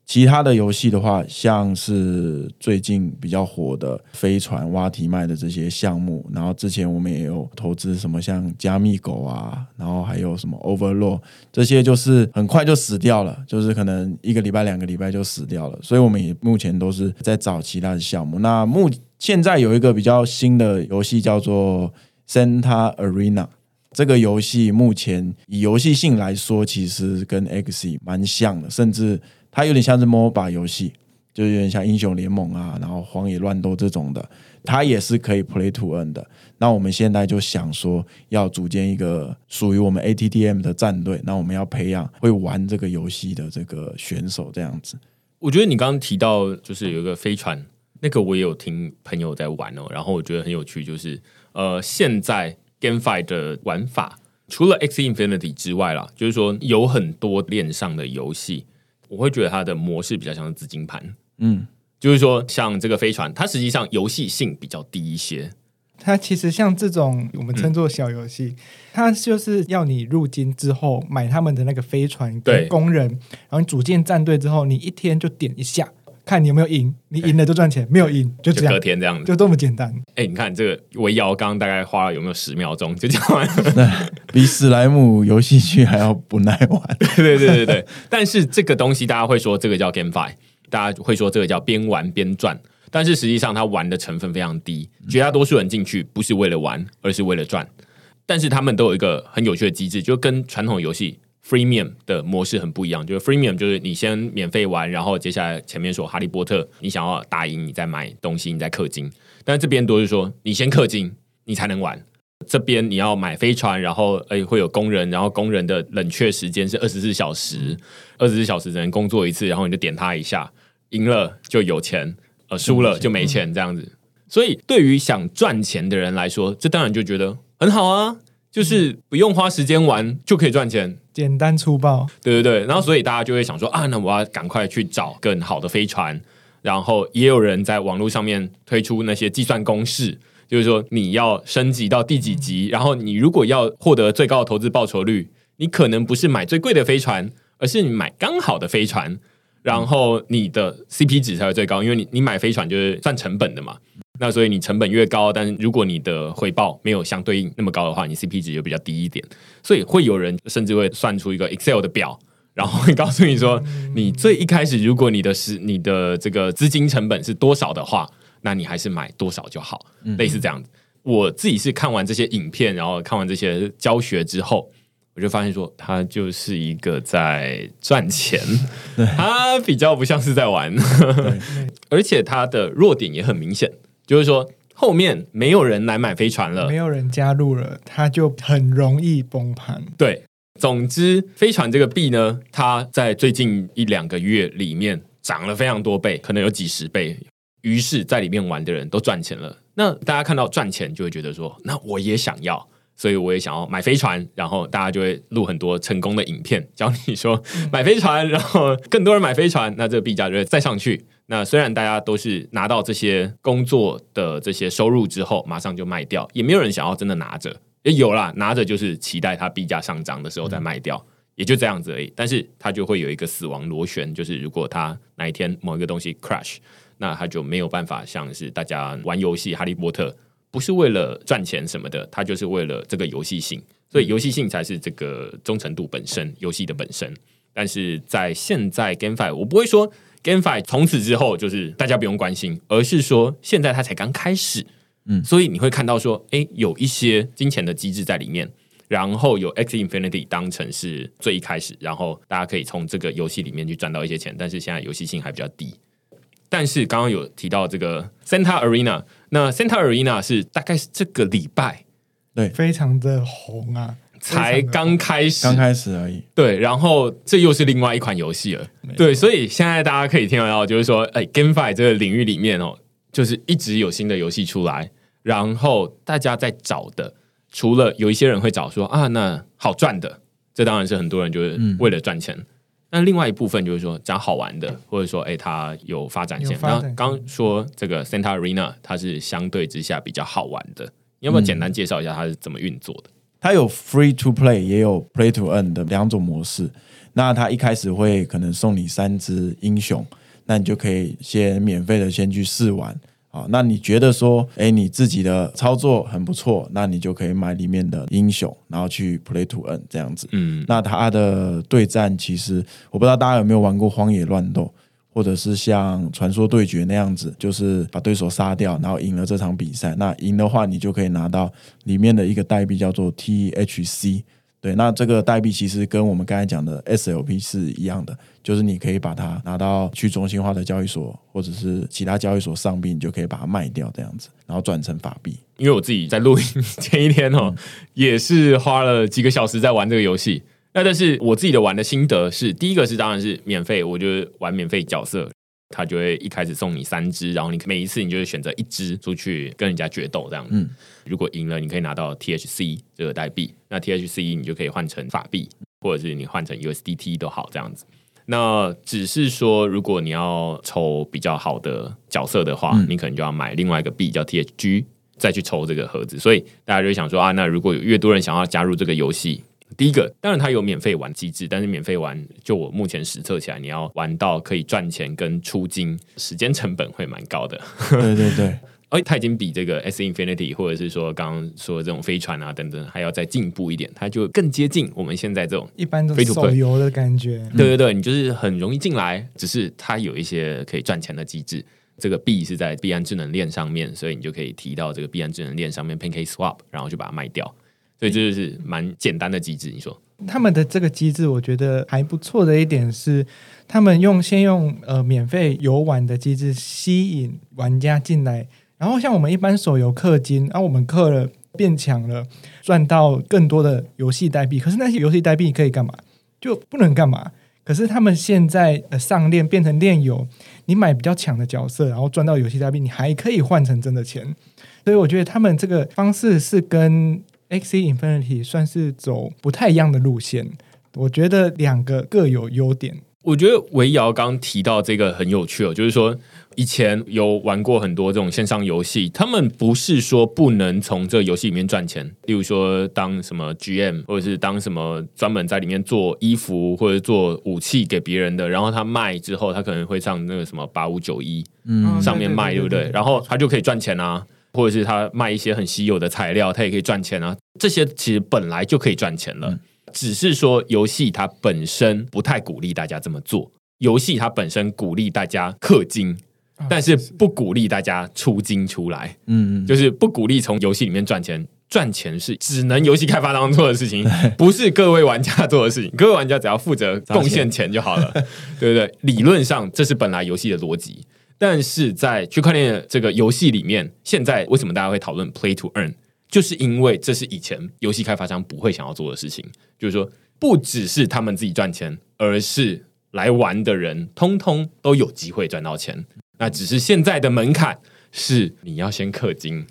[SPEAKER 2] 其他的游戏的话，像是最近比较火的飞船、挖提麦的这些项目，然后之前我们也有投资什么像加密狗啊，然后还有什么 Overlord 这些，就是很快就死掉了，就是可能一个礼拜、两个礼拜就死掉了。所以我们也目前都是在找其他的项目。那目现在有一个比较新的游戏叫做 Santa Arena。这个游戏目前以游戏性来说，其实跟 X 蛮像的，甚至它有点像是 MOBA 游戏，就有点像英雄联盟啊，然后荒野乱斗这种的，它也是可以 Play to Earn 的。那我们现在就想说，要组建一个属于我们 ATDM 的战队，那我们要培养会玩这个游戏的这个选手，这样子。
[SPEAKER 1] 我觉得你刚刚提到就是有一个飞船，那个我也有听朋友在玩哦，然后我觉得很有趣，就是呃，现在 GameFi 的玩法除了 X Infinity 之外啦，就是说有很多链上的游戏，我会觉得它的模式比较像是资金盘，
[SPEAKER 2] 嗯，
[SPEAKER 1] 就是说像这个飞船，它实际上游戏性比较低一些，
[SPEAKER 3] 它其实像这种我们称作小游戏，它就是要你入金之后买他们的那个飞船
[SPEAKER 1] 对
[SPEAKER 3] 跟工人，然后你组建战队之后，你一天就点一下，看你有没有赢，你赢了就赚钱，没有赢就这样，
[SPEAKER 1] 天这样子。
[SPEAKER 3] 就这么简单。
[SPEAKER 1] 哎、你看这个围瑶刚刚大概花了有没有十秒钟就讲完了？
[SPEAKER 2] 比史莱姆游戏区还要不耐玩。
[SPEAKER 1] 对对对对，但是这个东西大家会说这个叫 GameFi，大家会说这个叫边玩边赚，但是实际上他玩的成分非常低，绝大多数人进去不是为了玩，而是为了赚。但是他们都有一个很有趣的机制，就跟传统游戏 Freemium 的模式很不一样。就是 Freemium 就是你先免费玩，然后接下来前面说哈利波特，你想要打赢，你再买东西，你再氪金。但这边都是说你先氪金，你才能玩。这边你要买飞船，然后诶会有工人，然后工人的冷却时间是二十四小时，二十四小时只能工作一次，然后你就点他一下，赢了就有钱，呃输了就没钱这样子。所以对于想赚钱的人来说，这当然就觉得很好啊，就是不用花时间玩就可以赚钱，
[SPEAKER 3] 简单粗暴，
[SPEAKER 1] 对对对，然后所以大家就会想说啊，那我要赶快去找更好的飞船，然后也有人在网络上面推出那些计算公式，就是说你要升级到第几级，然后你如果要获得最高的投资报酬率，你可能不是买最贵的飞船，而是你买刚好的飞船，然后你的 CP 值才会最高，因为你你买飞船就是算成本的嘛。那所以你成本越高，但是如果你的回报没有相对应那么高的话，你 CP 值就比较低一点。所以会有人甚至会算出一个 Excel 的表，然后会告诉你说，你最一开始如果你的是你的这个资金成本是多少的话，那你还是买多少就好，类似这样。子。我自己是看完这些影片，然后看完这些教学之后，我就发现说，他就是一个在赚钱，他比较不像是在玩，而且他的弱点也很明显，就是说后面没有人来买飞船了
[SPEAKER 3] 没，有人加入了，它就很容易崩盘。
[SPEAKER 1] 对，总之飞船这个币呢，它在最近一两个月里面涨了非常多倍，可能有几十倍。于是，在里面玩的人都赚钱了。那大家看到赚钱，就会觉得说，那我也想要，所以我也想要买飞船。然后大家就会录很多成功的影片，教你说买飞船，然后更多人买飞船，那这个币价就会再上去。那虽然大家都是拿到这些工作的这些收入之后，马上就卖掉，也没有人想要真的拿着。也有啦，拿着就是期待它币价上涨的时候再卖掉，也就这样子而已。但是它就会有一个死亡螺旋，就是如果它哪一天某一个东西 crash，那它就没有办法像是大家玩游戏《哈利波特》，不是为了赚钱什么的，它就是为了这个游戏性，所以游戏性才是这个忠诚度本身，游戏的本身。但是在现在 GameFi，我不会说 GameFi 从此之后就是大家不用关心，而是说现在它才刚开始，嗯，所以你会看到说，哎，有一些金钱的机制在里面，然后有 X Infinity 当成是最一开始，然后大家可以从这个游戏里面去赚到一些钱，但是现在游戏性还比较低。但是刚刚有提到这个 Santa Arena，那 Santa Arena 是大概是这个礼拜
[SPEAKER 2] 对，
[SPEAKER 3] 非常的红啊，
[SPEAKER 1] 才刚开始，
[SPEAKER 2] 刚开始而已。
[SPEAKER 1] 对，然后这又是另外一款游戏了。对，所以现在大家可以听得到，就是说，哎，GameFi 这个领域里面哦，就是一直有新的游戏出来，然后大家在找的，除了有一些人会找说啊，那好赚的，这当然是很多人就是为了赚钱。那另外一部分就是说讲好玩的，或者说哎，它有发展性。然后刚说这个 Santa Arena，它是相对之下比较好玩的，你要不要简单介绍一下它是怎么运作的？
[SPEAKER 2] 它有 Free to Play，也有 Play to Earn 的两种模式。那它一开始会可能送你三只英雄，那你就可以先免费的先去试玩。好，那你觉得说，哎，你自己的操作很不错，那你就可以买里面的英雄，然后去 play to earn 这样子。嗯，那它的对战其实，我不知道大家有没有玩过荒野乱斗，或者是像传说对决那样子，就是把对手杀掉，然后赢了这场比赛。那赢的话，你就可以拿到里面的一个代币，叫做 THC。对，那这个代币其实跟我们刚才讲的 SLP 是一样的，就是你可以把它拿到去中心化的交易所或者是其他交易所上币，你就可以把它卖掉这样子，然后转成法币。
[SPEAKER 1] 因为我自己在录音前一天哦，也是花了几个小时在玩这个游戏。那但是我自己的玩的心得是，第一个是当然是免费，我就玩免费角色。他就会一开始送你三只，然后你每一次你就会选择一只出去跟人家决斗这样。嗯，如果赢了，你可以拿到 THC 这个代币，那 THC 你就可以换成法币，或者是你换成 USDT 都好这样子。那只是说，如果你要抽比较好的角色的话，你可能就要买另外一个币叫 THG，再去抽这个盒子。所以大家就想说啊，那如果有越多人想要加入这个游戏。第一个，当然它有免费玩机制，但是免费玩，就我目前实测起来，你要玩到可以赚钱跟出金，时间成本会蛮高的。
[SPEAKER 2] 对对对，
[SPEAKER 1] 而它已经比这个 S Infinity 或者是说刚刚说的这种飞船啊等等还要再进步一点，它就更接近我们现在这种
[SPEAKER 3] 一般的手游的感觉。
[SPEAKER 1] 对对对，你就是很容易进来，只是它有一些可以赚钱的机制。这个币是在币安智能链上面，所以你就可以提到这个币安智能链上面 Pancake Swap，然后就把它卖掉。所以这就是蛮简单的机制。你说
[SPEAKER 3] 他们的这个机制，我觉得还不错的一点是，他们用先用呃免费游玩的机制吸引玩家进来，然后像我们一般手游氪金，然后我们氪了变强了，赚到更多的游戏代币。可是那些游戏代币可以干嘛？就不能干嘛？可是他们现在呃上链变成链游，你买比较强的角色，然后赚到游戏代币，你还可以换成真的钱。所以我觉得他们这个方式是跟 X Infinity 算是走不太一样的路线，我觉得两个各有优点。
[SPEAKER 1] 我觉得维瑶刚提到这个很有趣哦，就是说以前有玩过很多这种线上游戏，他们不是说不能从这游戏里面赚钱，例如说当什么 GM 或者是当什么专门在里面做衣服或者做武器给别人的，然后他卖之后，他可能会上那个什么八五九一嗯上面卖，对不对？然后他就可以赚钱啊。或者是他卖一些很稀有的材料，他也可以赚钱啊。这些其实本来就可以赚钱了，只是说游戏它本身不太鼓励大家这么做。游戏它本身鼓励大家氪金，但是不鼓励大家出金出来。嗯嗯，就是不鼓励从游戏里面赚钱。赚钱是只能游戏开发当中做的事情，不是各位玩家做的事情。各位玩家只要负责贡献钱就好了，对不对？理论上这是本来游戏的逻辑。但是在区块链这个游戏里面，现在为什么大家会讨论 play to earn？就是因为这是以前游戏开发商不会想要做的事情。就是说，不只是他们自己赚钱，而是来玩的人通通都有机会赚到钱。那只是现在的门槛是你要先氪金。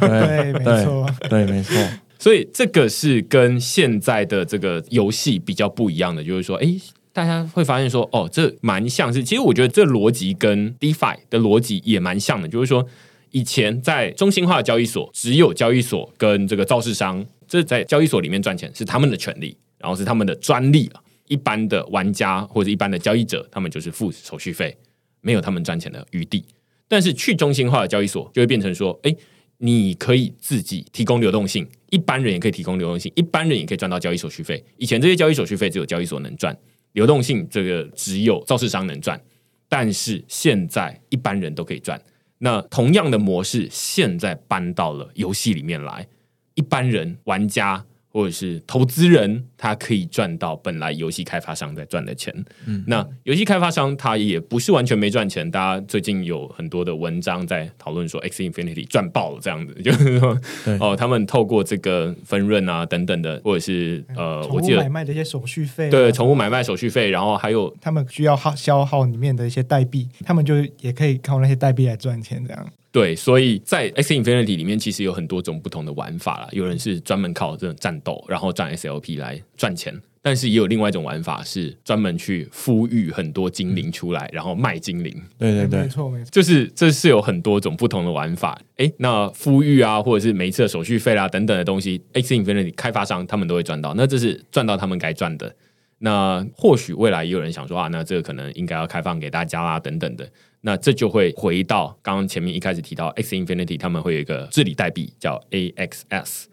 [SPEAKER 3] 对，没错，
[SPEAKER 2] 对，没错。
[SPEAKER 1] 所以这个是跟现在的这个游戏比较不一样的，就是说，哎。大家会发现说，哦，这蛮像是。其实我觉得这逻辑跟 DeFi 的逻辑也蛮像的，就是说，以前在中心化的交易所，只有交易所跟这个造市商，这在交易所里面赚钱是他们的权利。然后是他们的专利。一般的玩家或者一般的交易者，他们就是付手续费，没有他们赚钱的余地。但是去中心化的交易所就会变成说，哎，你可以自己提供流动性，一般人也可以提供流动性，一般人也可以赚到交易手续费。以前这些交易手续费只有交易所能赚，流动性这个只有造市商能赚，但是现在一般人都可以赚。那同样的模式现在搬到了游戏里面来，一般人玩家。或者是投资人，他可以赚到本来游戏开发商在赚的钱。嗯，那游戏开发商他也不是完全没赚钱。大家最近有很多的文章在讨论说，X Infinity 赚爆了这样子，就是说，哦，他们透过这个分润啊等等的，或者是呃，我记得
[SPEAKER 3] 买卖的一些手续费，
[SPEAKER 1] 对，宠物买卖手续费，然后还有
[SPEAKER 3] 他们需要耗消耗里面的一些代币，他们就也可以靠那些代币来赚钱，这样。
[SPEAKER 1] 对，所以在 X Infinity 里面，其实有很多种不同的玩法了。有人是专门靠这种战斗，然后赚 SLP 来赚钱；但是也有另外一种玩法，是专门去孵育很多精灵出来，然后卖精灵。
[SPEAKER 2] 对对对，
[SPEAKER 3] 没错没错，
[SPEAKER 1] 就是这是有很多种不同的玩法。哎，那孵育啊，或者是每一次的手续费啦等等的东西，X Infinity 开发商他们都会赚到，那这是赚到他们该赚的。那或许未来也有人想说啊，那这个可能应该要开放给大家啦，等等的。那这就会回到刚刚前面一开始提到 X Infinity，他们会有一个治理代币叫 AXS。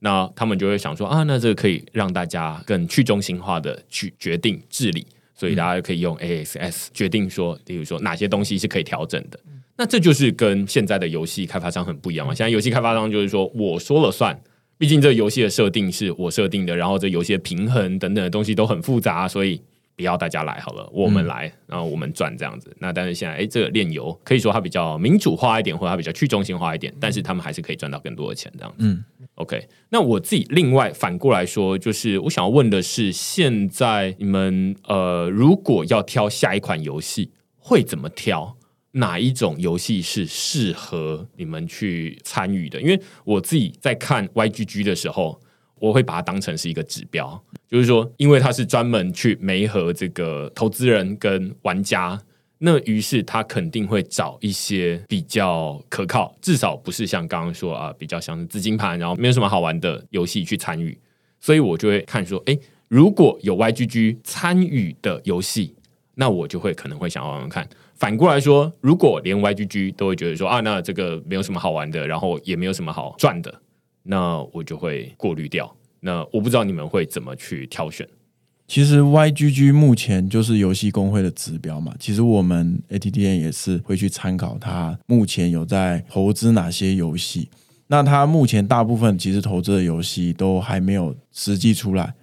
[SPEAKER 1] 那他们就会想说啊，那这个可以让大家更去中心化的去决定治理，所以大家就可以用 AXS 决定说，比如说哪些东西是可以调整的。那这就是跟现在的游戏开发商很不一样嘛。现在游戏开发商就是说我说了算。毕竟这游戏的设定是我设定的，然后这游戏的平衡等等的东西都很复杂，所以不要大家来好了，我们来，然后我们赚这样子。那但是现在，哎，这个炼油可以说它比较民主化一点，或者它比较去中心化一点，但是他们还是可以赚到更多的钱这样子。嗯，OK。那我自己另外反过来说，就是我想要问的是，现在你们呃，如果要挑下一款游戏，会怎么挑？哪一种游戏是适合你们去参与的？因为我自己在看 YGG 的时候，我会把它当成是一个指标，就是说，因为它是专门去媒合这个投资人跟玩家，那于是他肯定会找一些比较可靠，至少不是像刚刚说啊，比较像是资金盘，然后没有什么好玩的游戏去参与。所以我就会看说，哎，如果有 YGG 参与的游戏，那我就会可能会想玩玩看。反过来说，如果连 YGG 都会觉得说啊，那这个没有什么好玩的，然后也没有什么好赚的，那我就会过滤掉。那我不知道你们会怎么去挑选。
[SPEAKER 2] 其实 YGG 目前就是游戏工会的指标嘛。其实我们 ATTN 也是会去参考它目前有在投资哪些游戏。那它目前大部分其实投资的游戏都还没有实际出来。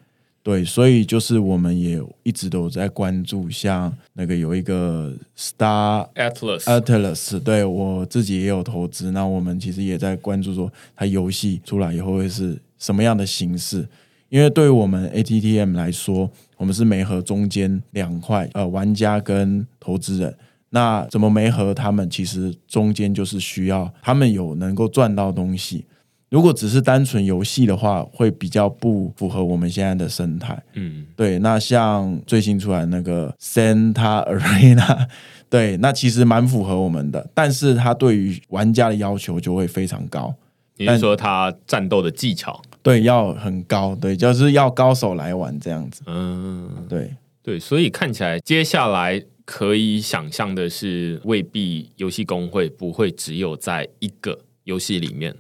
[SPEAKER 2] 对，所以就是我们也一直都在关注，像那个有一个 Star
[SPEAKER 1] Atlas
[SPEAKER 2] Atlas，对我自己也有投资。那我们其实也在关注说，它游戏出来以后会是什么样的形式？因为对于我们 ATTM 来说，我们是媒合中间两块，呃，玩家跟投资人。那怎么媒合他们？其实中间就是需要他们有能够赚到东西。如果只是单纯游戏的话，会比较不符合我们现在的生态。嗯，对。那像最新出来那个 Santa Arena，对，那其实蛮符合我们的，但是它对于玩家的要求就会非常高。
[SPEAKER 1] 你是说它战斗的技巧？
[SPEAKER 2] 对，要很高，对，就是要高手来玩这样子。嗯，对
[SPEAKER 1] 对，所以看起来接下来可以想象的是，未必游戏工会不会只有在一个游戏里面。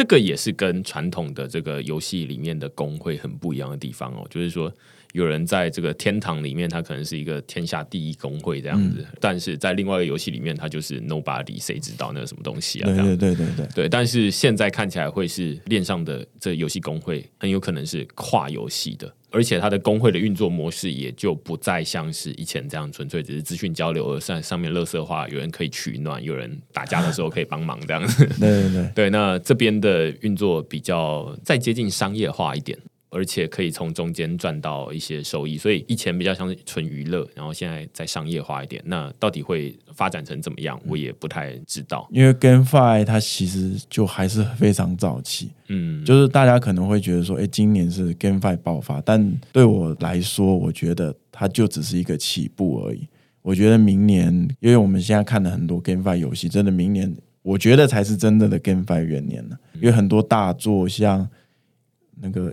[SPEAKER 1] 这个也是跟传统的这个游戏里面的工会很不一样的地方哦，就是说有人在这个天堂里面，他可能是一个天下第一工会这样子，但是在另外一个游戏里面，他就是 nobody，谁知道那个什么东西啊？
[SPEAKER 2] 对对对对对
[SPEAKER 1] 对。但是现在看起来会是链上的这游戏工会，很有可能是跨游戏的。而且它的工会的运作模式也就不再像是以前这样纯粹只是资讯交流，而上上面乐色化，有人可以取暖，有人打架的时候可以帮忙这样子。
[SPEAKER 2] 对对对，
[SPEAKER 1] 对。那这边的运作比较再接近商业化一点。而且可以从中间赚到一些收益，所以以前比较像是纯娱乐，然后现在再商业化一点。那到底会发展成怎么样，我也不太知道。
[SPEAKER 2] 因为 GameFi 它其实就还是非常早期，嗯，就是大家可能会觉得说，哎，今年是 GameFi 爆发，但对我来说，我觉得它就只是一个起步而已。我觉得明年，因为我们现在看了很多 GameFi 游戏，真的明年我觉得才是真正的 GameFi 元年了，因为很多大作像。那个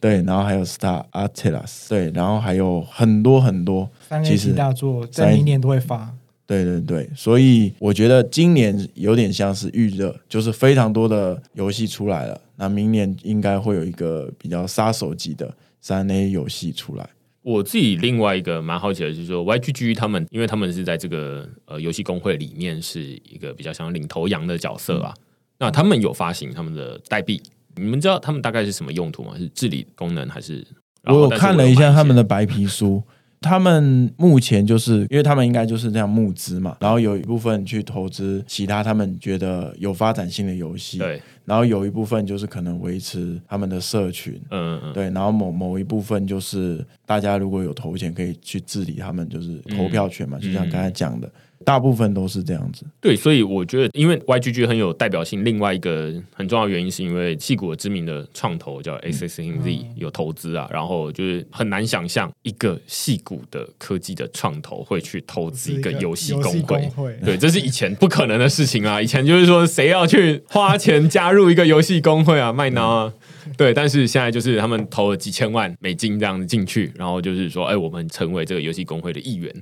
[SPEAKER 2] 对，然后还有 Star Atlas，对，然后还有很多很多，
[SPEAKER 3] 三 A
[SPEAKER 2] 其实
[SPEAKER 3] 级大作在明年都会发。
[SPEAKER 2] 对对对，所以我觉得今年有点像是预热，就是非常多的游戏出来了，那明年应该会有一个比较杀手级的三 A 游戏出来。
[SPEAKER 1] 我自己另外一个蛮好奇的就是说，YGG 他们，因为他们是在这个呃游戏工会里面是一个比较像领头羊的角色啊，那他们有发行他们的代币，你们知道他们大概是什么用途吗？是治理功能还是？
[SPEAKER 2] 我有看了一下他们
[SPEAKER 1] 的，
[SPEAKER 2] 白皮书，他们目前就是因为他们应该就是这样募资嘛，然后有一部分去投资其他他们觉得有发展性的游戏，
[SPEAKER 1] 对，
[SPEAKER 2] 然后有一部分就是可能维持他们的社群，
[SPEAKER 1] 嗯嗯，
[SPEAKER 2] 对，然后某某一部分就是大家如果有投钱可以去治理他们，就是投票权嘛，就像刚才讲的，大部分都是这样子。
[SPEAKER 1] 对，所以我觉得，因为 YGG 很有代表性，另外一个很重要的原因是因为戏骨的知名的创投叫 S S N Z 有投资啊，然后就是很难想象一个戏骨的科技的创投会去投资一个游戏
[SPEAKER 3] 游戏
[SPEAKER 1] 工会。对，这是以前不可能的事情啊！以前就是说，谁要去花钱加入一个游戏工会啊，麦当啊？对，但是现在就是他们投了几千万美金这样子进去，然后就是说，哎，我们成为这个游戏工会的一员。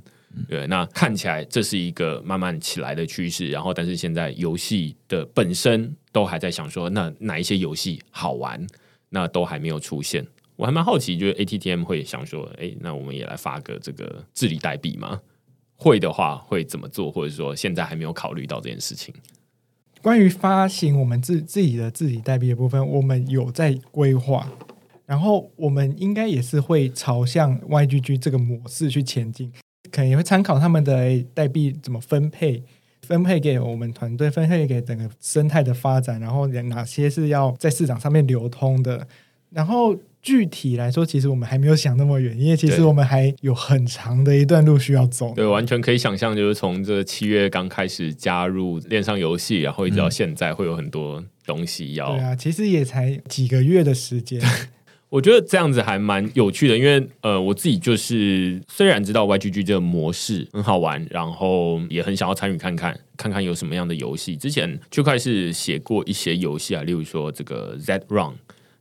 [SPEAKER 1] 对，那看起来这是一个慢慢起来的趋势。然后，但是现在游戏的本身都还在想说，那哪一些游戏好玩，那都还没有出现。我还蛮好奇，就是 ATTM 会想说，哎，那我们也来发个这个治理代币吗？会的话会怎么做，或者说现在还没有考虑到这件事情。
[SPEAKER 3] 关于发行我们自自己的自己代币的部分，我们有在规划，然后我们应该也是会朝向 YGG 这个模式去前进，可能也会参考他们的代币怎么分配，分配给我们团队，分配给整个生态的发展，然后哪些是要在市场上面流通的，然后。具体来说，其实我们还没有想那么远，因为其实我们还有很长的一段路需要走。
[SPEAKER 1] 对，完全可以想象，就是从这七月刚开始加入链上游戏，然后一直到现在，会有很多东西要
[SPEAKER 3] 对啊，其实也才几个月的时间。
[SPEAKER 1] 我觉得这样子还蛮有趣的，因为呃，我自己就是虽然知道 YGG 这个模式很好玩，然后也很想要参与看看，看看有什么样的游戏。之前区块是写过一些游戏啊，例如说这个 Z Run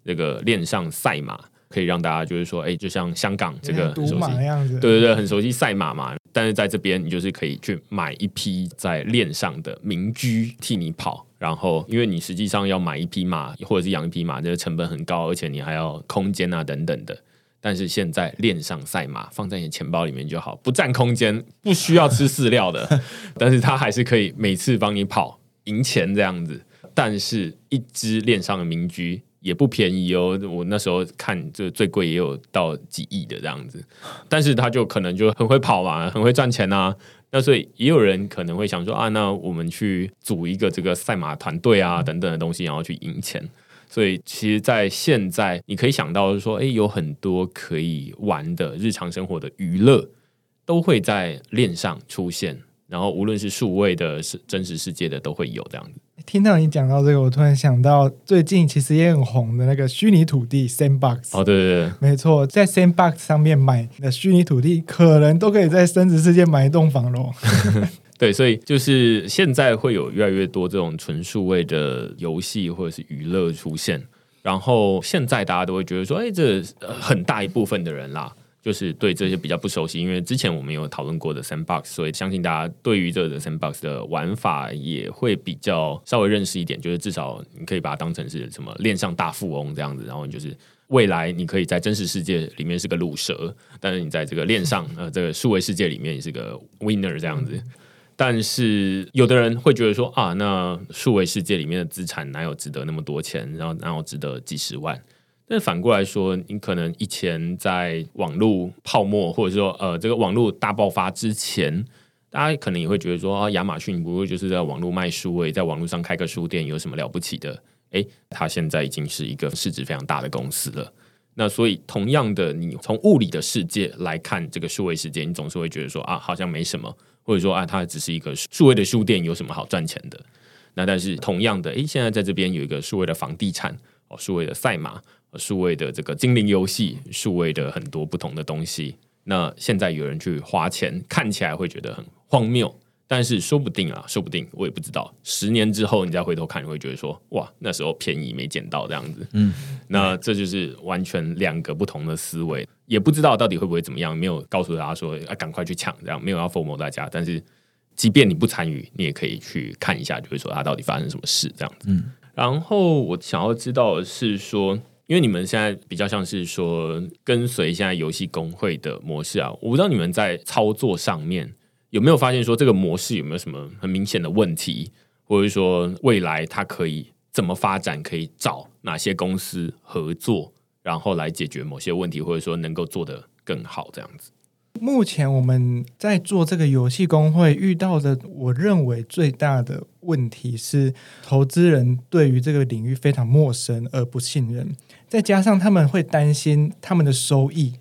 [SPEAKER 1] 这个恋上赛马，可以让大家就是说，哎，就像香港这个很
[SPEAKER 3] 赌
[SPEAKER 1] 熟悉对对对，很熟悉赛马嘛。但是在这边，你就是可以去买一匹在链上的民居替你跑，然后因为你实际上要买一匹马或者是养一匹马，这个成本很高，而且你还要空间啊等等的。但是现在链上赛马放在你钱包里面就好，不占空间，不需要吃饲料的，但是它还是可以每次帮你跑赢钱这样子。但是一只链上的民居也不便宜哦，我那时候看这最贵也有到几亿的这样子，但是他就可能就很会跑嘛，很会赚钱啊。那所以也有人可能会想说啊，那我们去组一个这个赛马团队啊等等的东西，然后去赢钱。所以其实，在现在你可以想到说，哎，有很多可以玩的日常生活的娱乐都会在链上出现，然后无论是数位的、是真实世界的，都会有这样子。
[SPEAKER 3] 听到你讲到这个，我突然想到最近其实也很红的那个虚拟土地 Sandbox。
[SPEAKER 1] 哦，对对对，
[SPEAKER 3] 没错，在 Sandbox 上面买的虚拟土地，可能都可以在真实世界买一栋房喽。
[SPEAKER 1] 对，所以就是现在会有越来越多这种纯数位的游戏或者是娱乐出现，然后现在大家都会觉得说，哎，这呃很大一部分的人啦，就是对这些比较不熟悉，因为之前我们有讨论过的 Sandbox，所以相信大家对于这个 Sandbox 的玩法也会比较稍微认识一点，就是至少你可以把它当成是什么链上大富翁这样子，然后你就是。未来你可以在真实世界里面是个卤蛇，但是你在这个链上呃这个数位世界里面你是个 winner 这样子。但是有的人会觉得说啊，那数位世界里面的资产哪有值得那么多钱，然后哪有值得几十万？但反过来说，你可能以前在网络泡沫或者说呃这个网络大爆发之前，大家可能也会觉得说啊，亚马逊不过就是在网络卖书位，在网络上开个书店有什么了不起的？诶，它现在已经是一个市值非常大的公司了。那所以，同样的，你从物理的世界来看这个数位世界，你总是会觉得说啊，好像没什么，或者说啊，它只是一个数位的书店，有什么好赚钱的？那但是同样的，诶，现在在这边有一个数位的房地产哦，数位的赛马，数位的这个精灵游戏，数位的很多不同的东西。那现在有人去花钱，看起来会觉得很荒谬，但是说不定啊，说不定我也不知道，十年之后你再回头看，你会觉得说，哇，那时候便宜没捡到这样子。
[SPEAKER 2] 嗯，
[SPEAKER 1] 那这就是完全两个不同的思维，也不知道到底会不会怎么样，没有告诉大家说啊，赶快去抢，这样没有要 FOMO 大家。但是即便你不参与，你也可以去看一下，就会说它到底发生什么事这样子。
[SPEAKER 2] 嗯，
[SPEAKER 1] 然后我想要知道的是说，因为你们现在比较像是说跟随现在游戏工会的模式啊，我不知道你们在操作上面。有没有发现说这个模式有没有什么很明显的问题，或者说未来它可以怎么发展，可以找哪些公司合作，然后来解决某些问题，或者说能够做得更好这样子？
[SPEAKER 3] 目前我们在做这个游戏工会遇到的，我认为最大的问题是投资人对于这个领域非常陌生而不信任，再加上他们会担心他们的收益。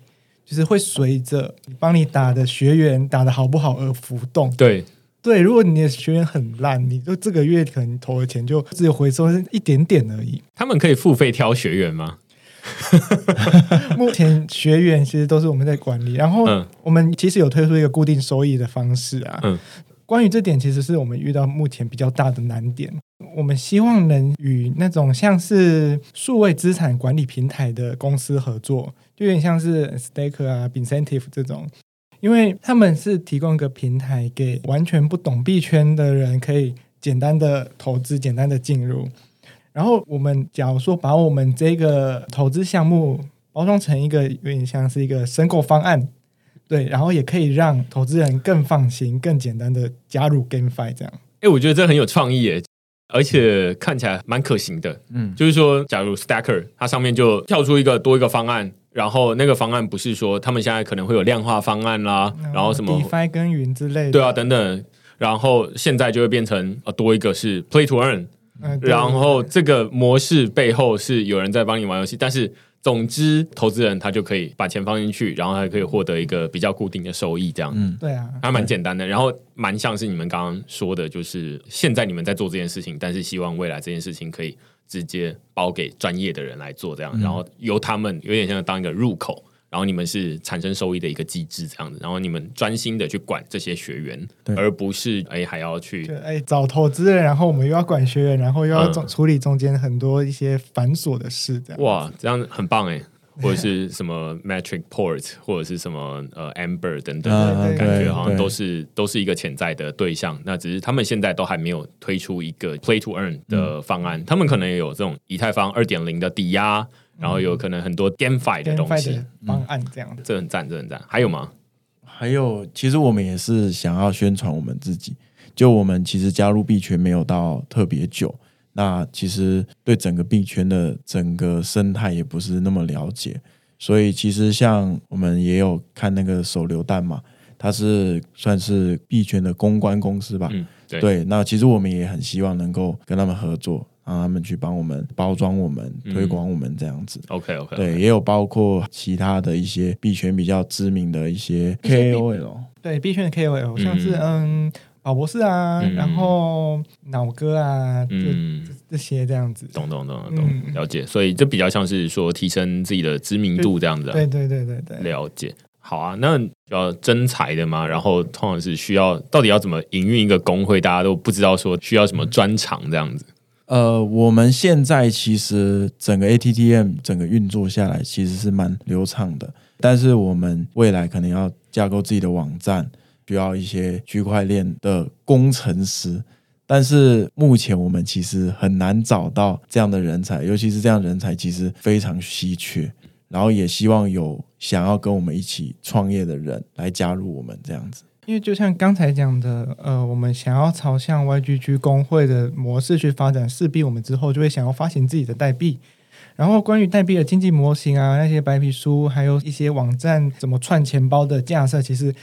[SPEAKER 3] 就是会随着帮你打的学员打的好不好而浮动。
[SPEAKER 1] 对
[SPEAKER 3] 对，如果你的学员很烂，你就这个月可能投的钱就只有回收一点点而已。
[SPEAKER 1] 他们可以付费挑学员吗？
[SPEAKER 3] 目前学员其实都是我们在管理，然后我们其实有推出一个固定收益的方式啊。嗯，关于这点，其实是我们遇到目前比较大的难点。我们希望能与那种像是数位资产管理平台的公司合作。就有点像是 Stake 啊、Incentive 这种，因为他们是提供一个平台给完全不懂币圈的人，可以简单的投资、简单的进入。然后我们假如说把我们这个投资项目包装成一个有点像是一个申购方案，对，然后也可以让投资人更放心、更简单的加入 GameFi 这样。
[SPEAKER 1] 哎，我觉得这很有创意耶，而且看起来蛮可行的。嗯，就是说，假如 Stacker 它上面就跳出一个多一个方案。然后那个方案不是说他们现在可能会有量化方案啦，然后什么
[SPEAKER 3] DeFi 跟云之类的，
[SPEAKER 1] 对啊，等等。然后现在就会变成呃多一个是 Play to Earn，然后这个模式背后是有人在帮你玩游戏，但是总之投资人他就可以把钱放进去，然后还可以获得一个比较固定的收益，这样。
[SPEAKER 3] 嗯，对啊，
[SPEAKER 1] 还蛮简单的。然后蛮像是你们刚刚说的，就是现在你们在做这件事情，但是希望未来这件事情可以。直接包给专业的人来做，这样，然后由他们有点像当一个入口，然后你们是产生收益的一个机制，这样子，然后你们专心的去管这些学员，而不是哎还要去
[SPEAKER 3] 哎找投资人，然后我们又要管学员，然后又要总处理中间很多一些繁琐的事，这样
[SPEAKER 1] 哇，这样很棒哎。或者是什么 Metric Port，或者是什么呃 Amber 等等的感觉，好像都是都是一个潜在的对象。那只是他们现在都还没有推出一个 Play to Earn 的方案。他们可能也有这种以太坊二点零的抵押，然后有可能很多 GameFi 的东西
[SPEAKER 3] 方案这样。
[SPEAKER 1] 这很赞，这很赞。还有吗？
[SPEAKER 2] 还有，其实我们也是想要宣传我们自己。就我们其实加入币圈没有到特别久。那其实对整个币圈的整个生态也不是那么了解，所以其实像我们也有看那个手榴弹嘛，它是算是币圈的公关公司吧？
[SPEAKER 1] 嗯，
[SPEAKER 2] 对。那其实我们也很希望能够跟他们合作，让他们去帮我们包装我们、推广我们这样子。
[SPEAKER 1] OK OK。
[SPEAKER 2] 对，也有包括其他的一些币圈比较知名的一些 KOL，
[SPEAKER 3] 对币圈的 KOL，像是嗯。老博士啊，然后脑哥啊，嗯，这些这样子，
[SPEAKER 1] 懂懂懂懂，了解。所以这比较像是说提升自己的知名度这样子。
[SPEAKER 3] 对对对对对，
[SPEAKER 1] 了解。好啊，那要真才的嘛，然后通常是需要到底要怎么营运一个工会，大家都不知道说需要什么专长这样子。
[SPEAKER 2] 呃，我们现在其实整个 ATTM 整个运作下来其实是蛮流畅的，但是我们未来可能要架构自己的网站。需要一些区块链的工程师，但是目前我们其实很难找到这样的人才，尤其是这样人才其实非常稀缺。然后也希望有想要跟我们一起创业的人来加入我们这样子。
[SPEAKER 3] 因为就像刚才讲的，呃，我们想要朝向 YGG 工会的模式去发展，势必我们之后就会想要发行自己的代币。然后关于代币的经济模型啊，那些白皮书，还有一些网站怎么串钱包的架设，其实。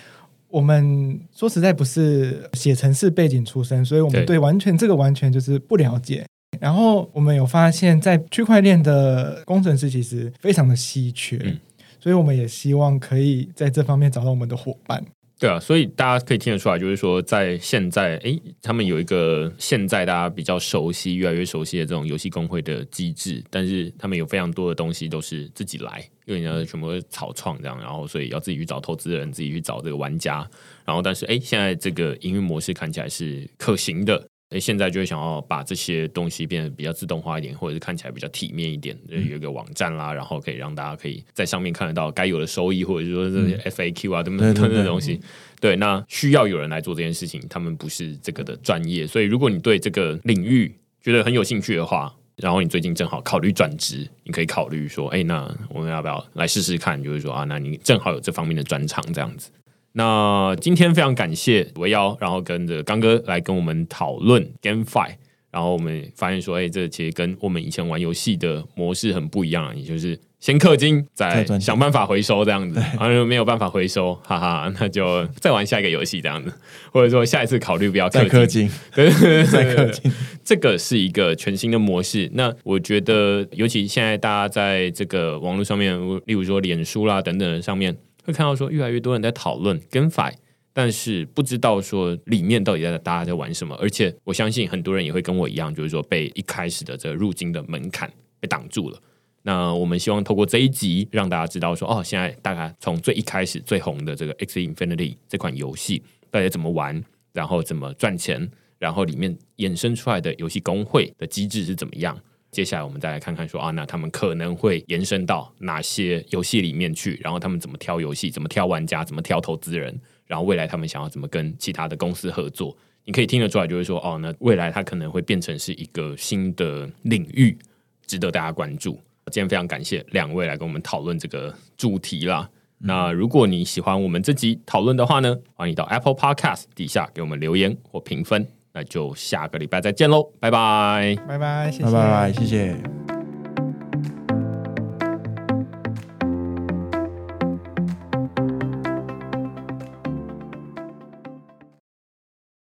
[SPEAKER 3] 我们说实在不是写程式背景出身，所以我们对完全这个完全就是不了解。然后我们有发现，在区块链的工程师其实非常的稀缺，所以我们也希望可以在这方面找到我们的伙伴。
[SPEAKER 1] 对啊，所以大家可以听得出来，就是说在现在，诶，他们有一个现在大家比较熟悉、越来越熟悉的这种游戏工会的机制，但是他们有非常多的东西都是自己来，因为人家全部都是草创这样，然后所以要自己去找投资人，自己去找这个玩家，然后但是诶，现在这个营运模式看起来是可行的。诶，现在就会想要把这些东西变得比较自动化一点，或者是看起来比较体面一点。有一个网站啦，然后可以让大家可以在上面看得到该有的收益，或者是说这些 FAQ 啊等等等等东西。对，那需要有人来做这件事情，他们不是这个的专业，所以如果你对这个领域觉得很有兴趣的话，然后你最近正好考虑转职，你可以考虑说，哎，那我们要不要来试试看？就是说啊，那你正好有这方面的专长，这样子。那今天非常感谢维妖，然后跟着刚哥来跟我们讨论 GameFi，然后我们发现说，哎，这其实跟我们以前玩游戏的模式很不一样，也就是先氪金，再想办法回收这样子，然后没有办法回收，哈哈，那就再玩下一个游戏这样子，或者说下一次考虑不要氪
[SPEAKER 2] 金，
[SPEAKER 1] 对对对，
[SPEAKER 2] 再氪金，
[SPEAKER 1] 这个是一个全新的模式。那我觉得，尤其现在大家在这个网络上面，例如说脸书啦等等的上面。会看到说越来越多人在讨论 GameFi，但是不知道说里面到底在大家在玩什么。而且我相信很多人也会跟我一样，就是说被一开始的这个入金的门槛被挡住了。那我们希望透过这一集让大家知道说，哦，现在大概从最一开始最红的这个 X Infinity 这款游戏，大家怎么玩，然后怎么赚钱，然后里面衍生出来的游戏工会的机制是怎么样。接下来我们再来看看，说啊，那他们可能会延伸到哪些游戏里面去？然后他们怎么挑游戏？怎么挑玩家？怎么挑投资人？然后未来他们想要怎么跟其他的公司合作？你可以听得出来，就是说，哦，那未来它可能会变成是一个新的领域，值得大家关注。今天非常感谢两位来跟我们讨论这个主题啦。那如果你喜欢我们这集讨论的话呢，欢迎到 Apple Podcast 底下给我们留言或评分。那就下个礼拜再见喽，拜拜，
[SPEAKER 3] 拜拜，谢谢，
[SPEAKER 2] 拜拜，谢谢。